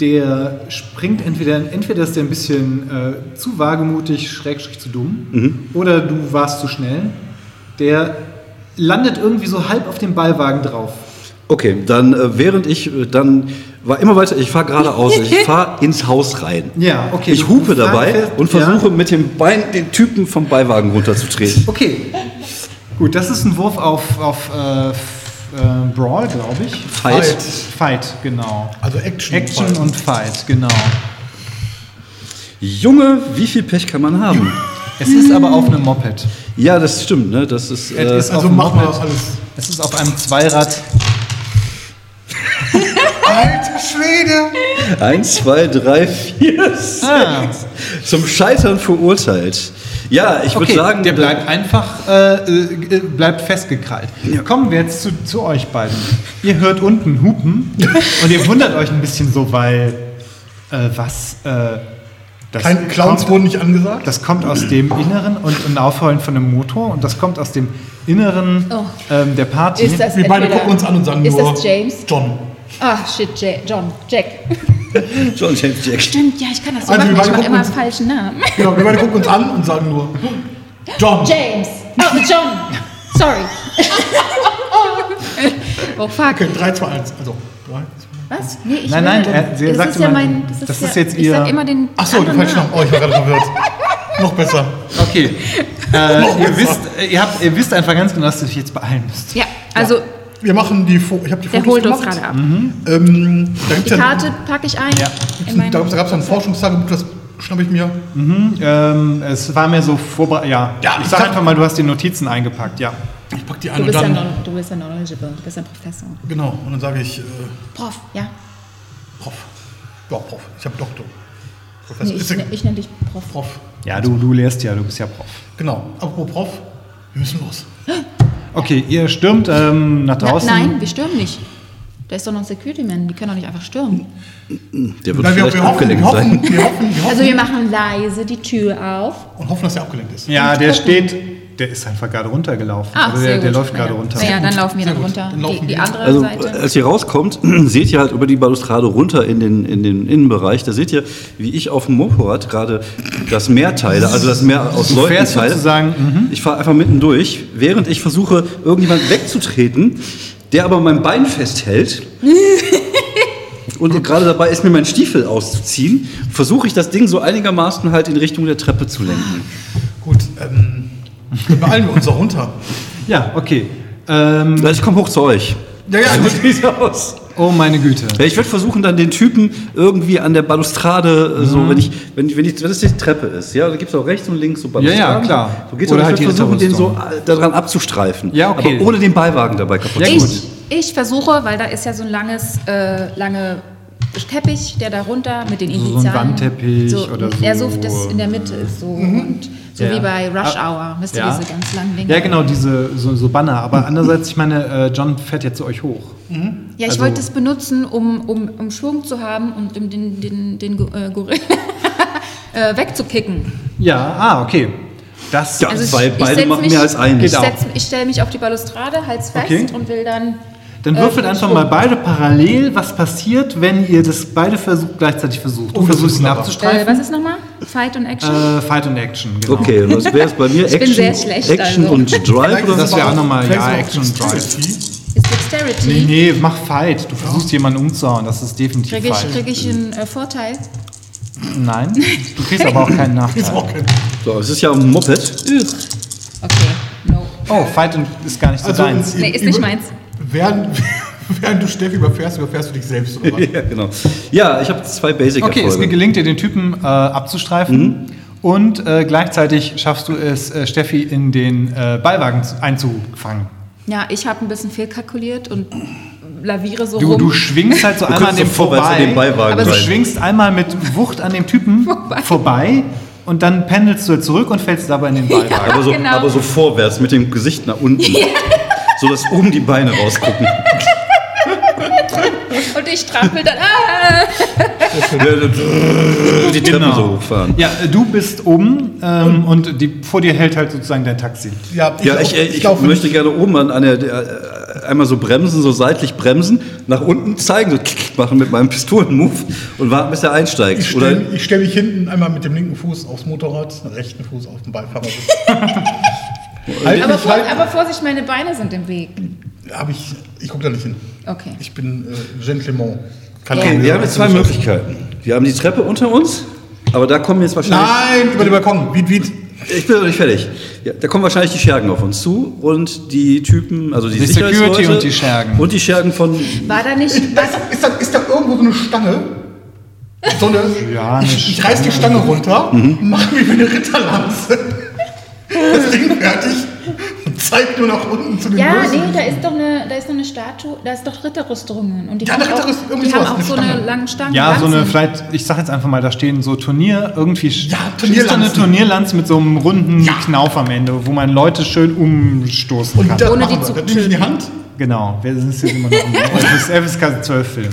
der springt entweder, entweder ist der ein bisschen äh, zu wagemutig, schrägstrich zu dumm, oder du warst zu schnell. Der landet irgendwie so halb auf dem Ballwagen drauf. Okay, dann äh, während ich äh, dann war immer weiter, ich fahre geradeaus, ich fahre ins Haus rein. Ja, okay. Ich hupe dabei und ja. versuche mit dem Bein den Typen vom Beiwagen runterzutreten. Okay. Gut, das ist ein Wurf auf, auf äh, äh, Brawl, glaube ich. Fight. Fight, genau. Also Action. Action und Fight, genau. Junge, wie viel Pech kann man haben? Es ist aber auf einem Moped. Ja, das stimmt, ne? Das ist, Es äh, ist auf Also wir Moped. alles. Es ist auf einem Zweirad. Alter Schwede! eins, zwei, drei, vier, sechs. Ah. Zum Scheitern verurteilt. Ja, ich würde Okay, sagen, der bleibt einfach äh, äh, bleibt festgekrallt. Kommen wir jetzt zu, zu euch beiden. Ihr hört unten Hupen und ihr wundert euch ein bisschen so, weil äh, was äh, das Kein Clowns kommt, wurden nicht angesagt. das kommt aus dem Inneren und ein Aufheulen von einem Motor und das kommt aus dem Inneren Oh. ähm, der Party. Ist das Wir beide gucken uns an und sagen ist nur das James? John. Ah, shit, Ja- John, Jack. John James Jack. Stimmt, ja, ich kann das so Also, wir machen. Ich beide mache gucken immer uns- falschen Namen. Genau, wir beide gucken uns an und sagen nur John. James. Oh, John. Sorry. oh, fuck. Okay, 3, 2, 1. Also, 3, 2, Was? Nee, ich Nein, nein, er- sie das sagt ist ja immer- mein. Das ist, das ja, ist jetzt ich ihr- sag immer den. Ach so, der anderen falsche Name. Namen. Oh, ich war gerade verwirrt. Noch besser. Okay. Äh, ihr, wisst, ihr, habt, ihr wisst einfach ganz genau, dass ihr euch jetzt beeilen müsst. Ja, also Wir machen die Fo Ich habe die der Fotos holt uns gemacht. gerade ab. Ähm, da Die gibt's ja, Karte packe ich ein. Ja. Da gab es ein Forschungstagebuch, das schnapp ich mir. Ähm, es war mir so vorbereitet. Ja, Ja, ich ich sag einfach mal, du hast die Notizen eingepackt, ja. Ich pack die ein du, und bist ja dann. non, du bist ja knowledgeable. Du bist ein Professor. Genau, und dann sage ich, äh, Prof, ja. Prof. Ja, Prof. Ich habe Doktor. Nee, Professor. ich, Ist ja- ne- ich nenne dich Prof. Prof. Ja, du, du lehrst ja, du bist ja Prof. Genau. Apropos Prof, wir müssen los. Okay, ihr stürmt ähm, nach Na, draußen. nein, wir stürmen nicht. Da ist doch noch ein Security Man. Die können doch nicht einfach stürmen. Der wird Nein, wir, vielleicht wir, hoffen, wir, abgelenkt hoffen, sein. wir, hoffen, wir hoffen Also wir machen leise die Tür auf. und hoffen, dass er abgelenkt ist. Ja, der gucken. steht, der ist einfach gerade runtergelaufen. Ah, Oder sehr der, gut. der läuft gerade runter. Naja, dann laufen wir dann runter. Dann laufen die, die andere Also, Seite. als ihr rauskommt, seht ihr halt über die Balustrade runter in den, in den Innenbereich. Da seht ihr, wie ich auf dem Motorrad gerade das Meer teile, also das Meer aus Du Leuten teile. sozusagen, mhm. Ich fahre einfach mitten durch, während ich versuche, irgendjemand wegzutreten, der aber mein Bein festhält. Und gerade dabei ist mir mein Stiefel auszuziehen, versuche ich das Ding so einigermaßen halt in Richtung der Treppe zu lenken. Gut, ähm, beeilen wir uns doch runter. Ja, okay. Ähm, ich komme hoch zu euch. Ja, ja, So sieht's aus. oh meine Güte. Ja, ich würde versuchen, dann den Typen irgendwie an der Balustrade, äh, Mhm. so, wenn ich, wenn, wenn, ich, wenn das die Treppe ist, ja, da gibt es auch rechts und links so Ja, ja, klar. So geht's Oder halt ich würde versuchen, den so äh, daran abzustreifen. Ja, okay. Aber ohne den Beiwagen dabei kaputt zu machen. Ich, ich versuche, weil da ist ja so ein langes, äh, lange Teppich, der da runter mit den So ein Initialen. Wandteppich oder Ja, so so. das in der Mitte ist so. Und so Ja. wie bei Rush Ah, Hour. Wisst ihr, ja. diese ganz langen Dinge? Ja, genau, diese so, so Banner. Aber andererseits, ich meine, äh, John fährt ja zu euch hoch. Ja, ich Also- wollte es benutzen, um, um, um Schwung zu haben und um den, den, den Go- äh, Gorilla äh, wegzukicken. Ja, ah, okay. Das, Ja. Also ich, ich Beine setz machen mich, mehr als einen. Ich, ich stelle mich auf die Balustrade, halt's fest Okay. und will dann. Dann äh, würfelt einfach Schwung. mal beide parallel, was passiert, wenn ihr das beide versucht, gleichzeitig versucht. Du Oh, versuchst ihn wunderbar. Äh, abzustreifen. was ist nochmal? Fight und Action? Äh, Fight und Action, genau. Okay, was wäre es bei mir? Ich bin Action, sehr schlecht, Action also. und Drive oder Das wäre auch nochmal, ja, Action und Drive. Dexterity. ist Dexterity? Nee, nee, mach Fight. Du versuchst jemanden umzuhauen, das ist definitiv Kriege ich, Fight. krieg ich einen äh, Vorteil? Nein, du kriegst aber auch keinen Ist Nachteil. auch kein So, es ist ja ein Moped. Okay, no. Oh, Fight und ist gar nicht so Also, deins. Nee, ist nicht meins. Während, während du Steffi überfährst, überfährst du dich selbst, oder was? ja, genau. Ja, ich habe zwei basic Okay, es gelingt dir, den Typen äh, abzustreifen. Mhm. Und äh, gleichzeitig schaffst du es, äh, Steffi in den äh, Beiwagen zu- einzufangen. Ja, ich habe ein bisschen fehlkalkuliert und laviere so Du, rum. du schwingst halt so Du einmal an dem vorbei. den Beiwagen Aber du rein. schwingst einmal mit Wucht an dem Typen vorbei. und dann pendelst du zurück und fällst dabei in den Beiwagen. aber, so, genau. aber so vorwärts mit dem Gesicht nach unten. So dass oben die Beine rausgucken. und ich strampel dann. Ah! die Treppen Genau. so hochfahren. Ja, äh, du bist oben ähm, und die, vor dir hält halt sozusagen dein Taxi. Ja, Ja, ich, lauf- ich, laufe möchte gerne oben an, an, der, äh, einmal so bremsen, so seitlich bremsen, nach unten zeigen, so kick, machen mit meinem Pistolenmove und warten, bis er einsteigt. Ich stelle stell mich hinten einmal mit dem linken Fuß aufs Motorrad, den rechten Fuß auf den Beifahrersitz. halt Aber, vor, aber Vorsicht, meine Beine sind im Weg. hab ich, ich gucke da nicht hin. Okay. Ich bin äh, Gentleman. Kann auch- wir haben jetzt zwei Möglichkeiten. Wir haben die Treppe unter uns, aber da kommen jetzt wahrscheinlich. Nein, über den Balkon. Wied, wied. Ich bin noch nicht fertig. Ja, da kommen wahrscheinlich die Schergen auf uns zu und die Typen, also die, Die Security und die Schergen. Und die Schergen von. War da nicht ist, ist, da, ist da irgendwo so eine Stange? So eine, Ja, eine ich, ich reiß die Stange runter, mach mir wie eine Ritterlanze. Das Ding fertig und zeig nur nach unten zu den Ja, Bösen. nee, da ist doch eine, da ist doch eine Statue, da ist doch Ritterrüstungen. Und die Ja, haben eine auch, Ritterrüstung, irgendwie die haben auch eine so eine Stange. langen Stangen. Ja, so eine, Lanzen. vielleicht, ich sag jetzt einfach mal, da stehen so Turnier, irgendwie Ja, Turnierlanzen. eine Turnierlanze mit so einem runden Ja. Knauf am Ende, wo man Leute schön umstoßen Und kann. das Ohne die zu Das in die. Hand, Genau, wir sind jetzt immer noch im FS FSK 12 Film.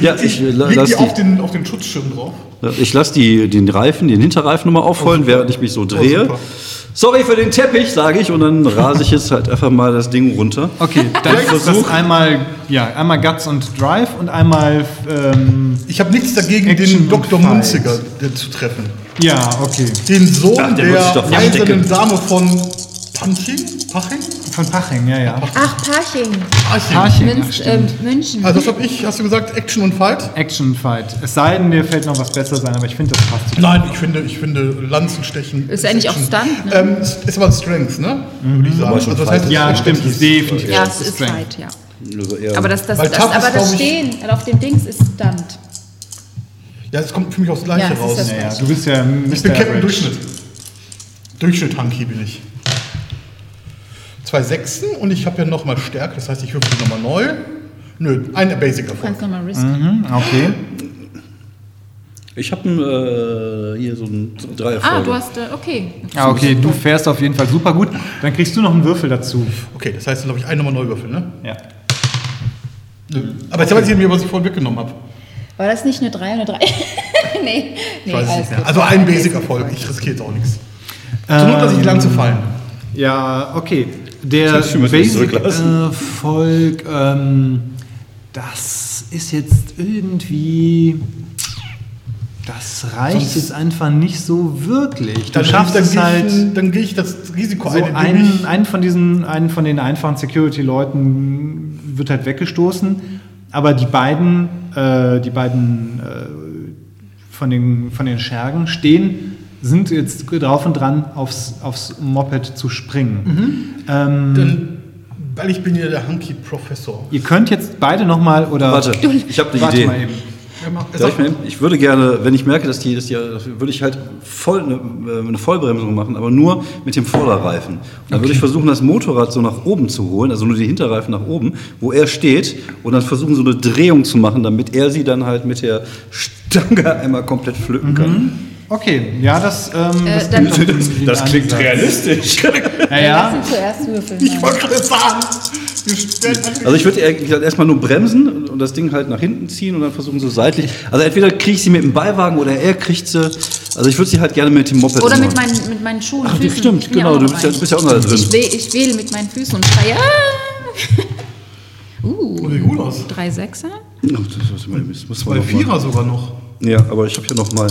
Ja, ich lass die auf den, auf den Schutzschirm drauf. ich lass die, den Reifen, den Hinterreifen nochmal aufrollen, Oh, während ich mich so drehe. super. Sorry für den Teppich, sage ich, und dann rase ich jetzt halt einfach mal das Ding runter. Okay, dann versuch- einmal, ja, einmal Guts und Drive und einmal, ähm, Ich habe nichts dagegen, Action den Dr. Munziger zu treffen. ja, okay. Den Sohn Ach, der der, eisernen. Dame von Panching? Paching? Von Paching, ja, ja. Ach, Parching. Paching. Paching, ja, Münz, stimmt. ähm, München. Also das habe ich, hast du gesagt, Action und Fight? Action Fight. Es sei denn, dir fällt noch was besser sein, aber ich finde, das passt. zu- Nein, ich finde, ich finde Lanzenstechen. Ist eigentlich auch Action. Stunt, ne? Ähm, ist, ist aber Strength, ne? Würde ich sagen. Aber schon Also das heißt, Ja, es stimmt, ist definitiv. ja, es ist Strength. Fight, ja. Also Aber das, das, das, ist, aber das Stehen auf dem Dings ist Stunt. Ja, es kommt für mich aufs Gleiche Ja, ist raus. Ja, ja, du bist ja Mr. Ich bin Captain. Durchschnitt. Durchschnitt Hunky bin ich. Zwei Sechsen und ich habe ja nochmal Stärke, das heißt, ich würfel die nochmal neu. Nö, ein Basic Du Erfolg. kannst nochmal risken. Mhm, okay. Ich habe äh, hier so ein drei Ah, Erfolge. du hast, äh, okay. Ja, okay, du fährst auf jeden Fall super gut. Dann kriegst du noch einen Würfel dazu. Okay, das heißt, dann habe ich einen nochmal neu würfeln, ne? Ja. Nö. Aber jetzt weiß ich mir, was ich vorhin weggenommen habe. War das nicht eine 3 und eine 3? nee, nee. Also ein Basic Erfolg, ich riskiere jetzt auch nichts. Zur Not lasse ich die Lanze fallen. Ja, okay. Der. Basic-Erfolg, ähm, das ist jetzt irgendwie. Das reicht Sonst- jetzt einfach nicht so wirklich. Du Dann, schaffst es gehe halt. ich, dann gehe ich das Risiko so ein, einen, ich... einen von diesen, einen von den einfachen Security-Leuten wird halt weggestoßen, aber die beiden, äh, die beiden äh, von den von den Schergen stehen, sind jetzt drauf und dran, aufs, aufs Moped zu springen. Ähm, Dann, weil ich bin ja der Hunky-Professor. ihr könnt jetzt beide nochmal oder Warte, ich habe eine warte Idee. mal eben. Ja, ich, mal eben? ich würde gerne, wenn ich merke, dass die, dass die würde ich halt voll eine, äh, eine Vollbremsung machen, aber nur mit dem Vorderreifen. Und dann würde ich versuchen, das Motorrad so nach oben zu holen, also nur die Hinterreifen nach oben, wo er steht, und dann versuchen, so eine Drehung zu machen, damit er sie dann halt mit der Stange einmal komplett pflücken kann. Okay, ja, das, ähm, Äh, das, klingt wie ein Ansatz. realistisch. Ja, ja. zuerst würfeln. Ich wollte gerade sagen, Also ich würde erstmal nur bremsen und das Ding halt nach hinten ziehen und dann versuchen so seitlich. Also entweder kriege ich sie mit dem Beiwagen oder er kriegt sie. Also ich würde sie halt gerne mit dem Moped Oder mit machen. meinen, mit meinen Schuhen. Ach, Füßen. stimmt, genau, du bist ja- du bist ja auch noch da drin. Ich, wähl, ich wähle mit meinen Füßen und schreie. Ah! Uh, Sieht gut aus. drei Sechser? Oh, das, das, das muss man Bei noch mal. Vierer sogar noch. Ja, aber ich habe hier noch mal.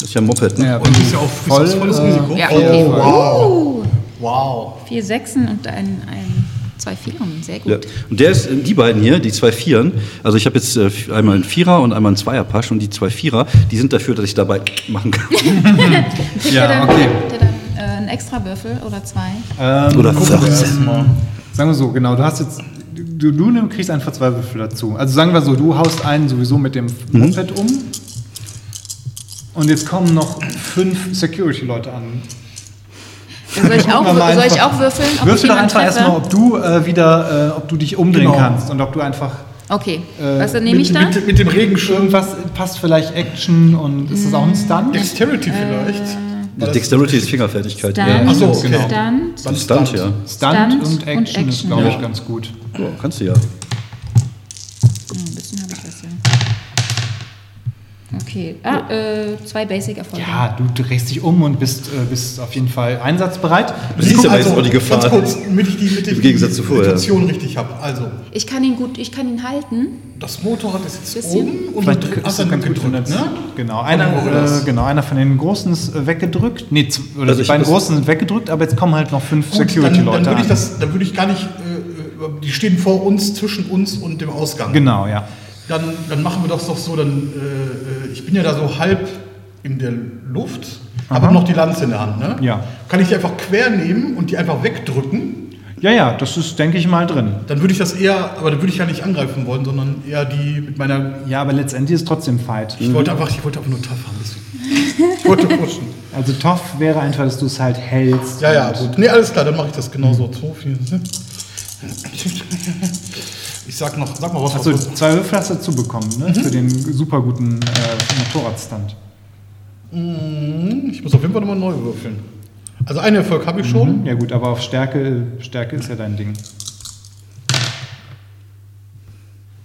Das ist ja ein Moped, ne? Ja, Und ist ja auch ist Voll, das volles äh, Risiko. Ja, oh, okay. wow. Uh, Wow. vier Sechsen und ein, ein zwei Vieren. Sehr gut. Ja. Und der ist, die beiden hier, die zwei Vieren, also ich habe jetzt äh, einmal einen Vierer und einmal einen Zweierpasch und die zwei Vierer, die sind dafür, dass ich dabei machen kann. Ja, dann, okay. dann äh, einen extra Würfel oder zwei? Ähm, Oder Gucken wir 14. erstmal. Sagen wir so, genau, du hast jetzt, du, du kriegst einfach zwei Würfel dazu. Also sagen wir so, du haust einen sowieso mit dem Mhm. Moped um. Und jetzt kommen noch fünf Security-Leute an. Soll ich auch, soll ich auch würfeln? ob ich Würfel doch einfach treffe? erstmal, ob du äh, wieder, äh, ob du dich umdrehen Genau. kannst und ob du einfach Okay, Äh, was nehme ich mit, dann? mit, mit dem Regenschirm. irgendwas passt vielleicht Action und ist das auch ein Stunt? Dexterity vielleicht. War das- Dexterity ist Fingerfertigkeit. Stunt, Ja. Ach so, okay. Stunt. Ein Stunt, Stunt. ja. Stunt, und Action, und ist, Action. glaube ich, Ja. ganz gut. ja. Kannst du ja. Ein bisschen habe ich das ja. Okay, ah, äh, zwei Basic-Erfolge. Ja, du drehst dich um und bist, äh, bist auf jeden Fall einsatzbereit. Du siehst aber jetzt auch die Gefahr. also Ganz kurz, damit ich die, mit Im Gegensatz zu vorher. Situation richtig habe. Also, Ich kann ihn gut, ich kann ihn halten. das Motorrad ist jetzt Bisschen. oben und Vielleicht du ist hast dann ganz gut, wenn gedrückt, ne? Genau, einer, äh, genau, einer von den Großen ist äh, weggedrückt. Nee, oder Also die beiden Großen sind weggedrückt, aber jetzt kommen halt noch fünf Gut, dann, dann Security-Leute würde ich an. das, dann würde ich gar nicht, äh, äh, die stehen vor uns, zwischen uns und dem Ausgang. Genau, ja. Dann, dann machen wir das doch so, dann, äh, äh, ich bin ja da so halb in der Luft, Aha. habe noch die Lanze in der Hand, ne? Ja. Kann ich die einfach quer nehmen und die einfach wegdrücken? Ja, ja, das ist, denke ich mal, drin. Dann würde ich das eher, aber dann würde ich ja nicht angreifen wollen, sondern eher die mit meiner, Ja, aber letztendlich ist es trotzdem Fight. ich wollte einfach, ich wollte einfach nur tough haben. Ich wollte pushen. Also Toff wäre einfach, dass du es halt hältst. Ja, ja, gut. Nee, alles klar, dann mache ich das genauso. Zwei, vier, sechs. Ich sag noch, sag mal was. Achso, was zwei Würfel hast du dazu bekommen, ne? Für den super guten äh, Motorradstand. ich muss auf jeden Fall nochmal neu würfeln. Also einen Erfolg habe ich schon. Ja gut, aber auf Stärke, Stärke ist ja dein Ding.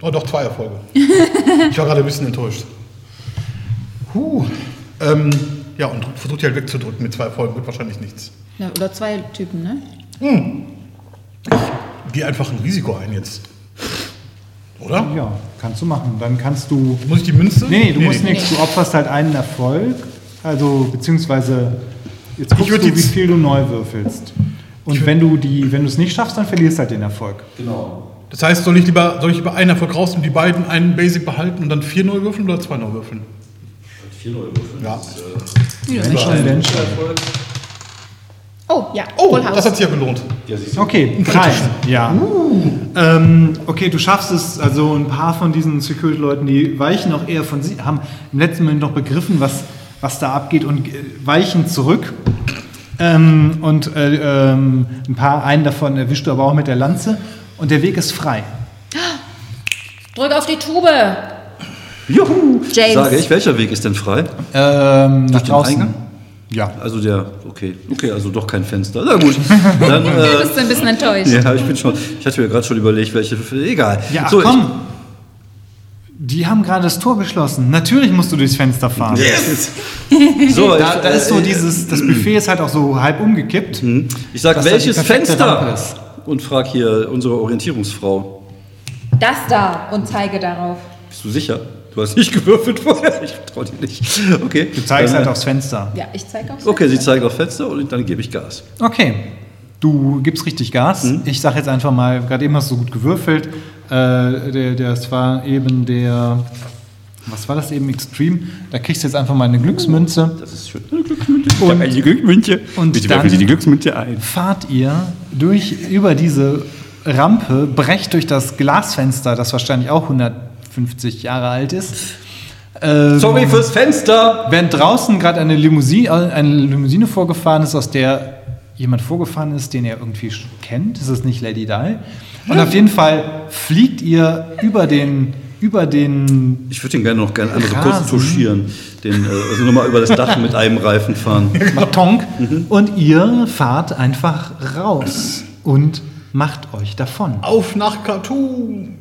Oh, doch, zwei Erfolge. ich war gerade ein bisschen enttäuscht. Huh. Ähm, ja, und versucht die halt wegzudrücken mit zwei Erfolgen, wird wahrscheinlich nichts. Ja, oder zwei Typen, ne? Geh einfach ein Risiko ein jetzt. Oder? Ja, kannst du machen. Dann kannst du. Muss ich die Münze? Nee, nee, du musst nee. nichts. Du opferst halt einen Erfolg. Also, beziehungsweise, jetzt guckst du, wie viel du neu würfelst. Und wenn du die, wenn du es nicht schaffst, dann verlierst du halt den Erfolg. Das heißt, soll ich lieber, soll ich lieber einen Erfolg raus und die beiden einen Basic behalten und dann vier neu würfeln oder zwei neu würfeln? Vier neue Würfel. Ja. Wenn schon, denn schon. Oh, ja, Oh, House. das hat sich ja gelohnt. Ja, siehst du. Okay, drei. Ja. Ähm, okay, du schaffst es. Also ein paar von diesen Security-Leuten, die weichen auch eher von sich, haben im letzten Moment noch begriffen, was, was da abgeht und äh, weichen zurück. Ähm, und äh, ähm, ein paar, einen davon erwischst du aber auch mit der Lanze. Und der Weg ist frei. Drück auf die Tube. Juhu! James. Sage ich, welcher Weg ist denn frei? Ähm, nach den draußen. Eingang? Ja. Also der, okay, okay, also doch kein Fenster. Na gut, dann, Du äh, bist ein bisschen enttäuscht. ja, ich bin schon, ich hatte mir gerade schon überlegt, welche, egal. Ja, ach so, komm. Die haben gerade das Tor geschlossen. Natürlich musst du durchs Fenster fahren. Yes! So, Da, ich, da ist so äh, dieses, das Buffet ist halt auch so halb umgekippt. Ich sag, welches Fenster? ist. Und frag hier unsere Orientierungsfrau. Das da und zeige darauf. Bist du sicher? Du hast nicht gewürfelt vorher. Ich trau dir nicht. Okay. Du zeigst dann, halt aufs Fenster. Ja, ich zeige aufs Okay, sie Fenster. zeigt auf Fenster und dann gebe ich Gas. Okay. Du gibst richtig Gas. Ich sage jetzt einfach mal, gerade eben hast du gut gewürfelt. Äh, der, der, das war eben der, was war das eben, Extreme. Da kriegst du jetzt einfach mal eine Glücksmünze. Das ist schön. Eine Glücksmünze. Und- eine Glücksmünze. und Bitte dann- werfen Sie die Glücksmünze ein. Fahrt ihr durch, über diese Rampe, brecht durch das Glasfenster, das wahrscheinlich auch 150 Jahre alt ist. Ähm, Sorry fürs Fenster. Während draußen gerade eine Limousine, eine Limousine vorgefahren ist, aus der jemand vorgefahren ist, den ihr irgendwie kennt, ist es nicht Lady Di. Und auf jeden Fall fliegt ihr über den, über den, Ich würde den gerne noch gerne einmal so kurz touchieren. Den, äh, also nochmal über das Dach mit einem Reifen fahren. Beton und ihr fahrt einfach raus und macht euch davon. Auf nach Khartoum.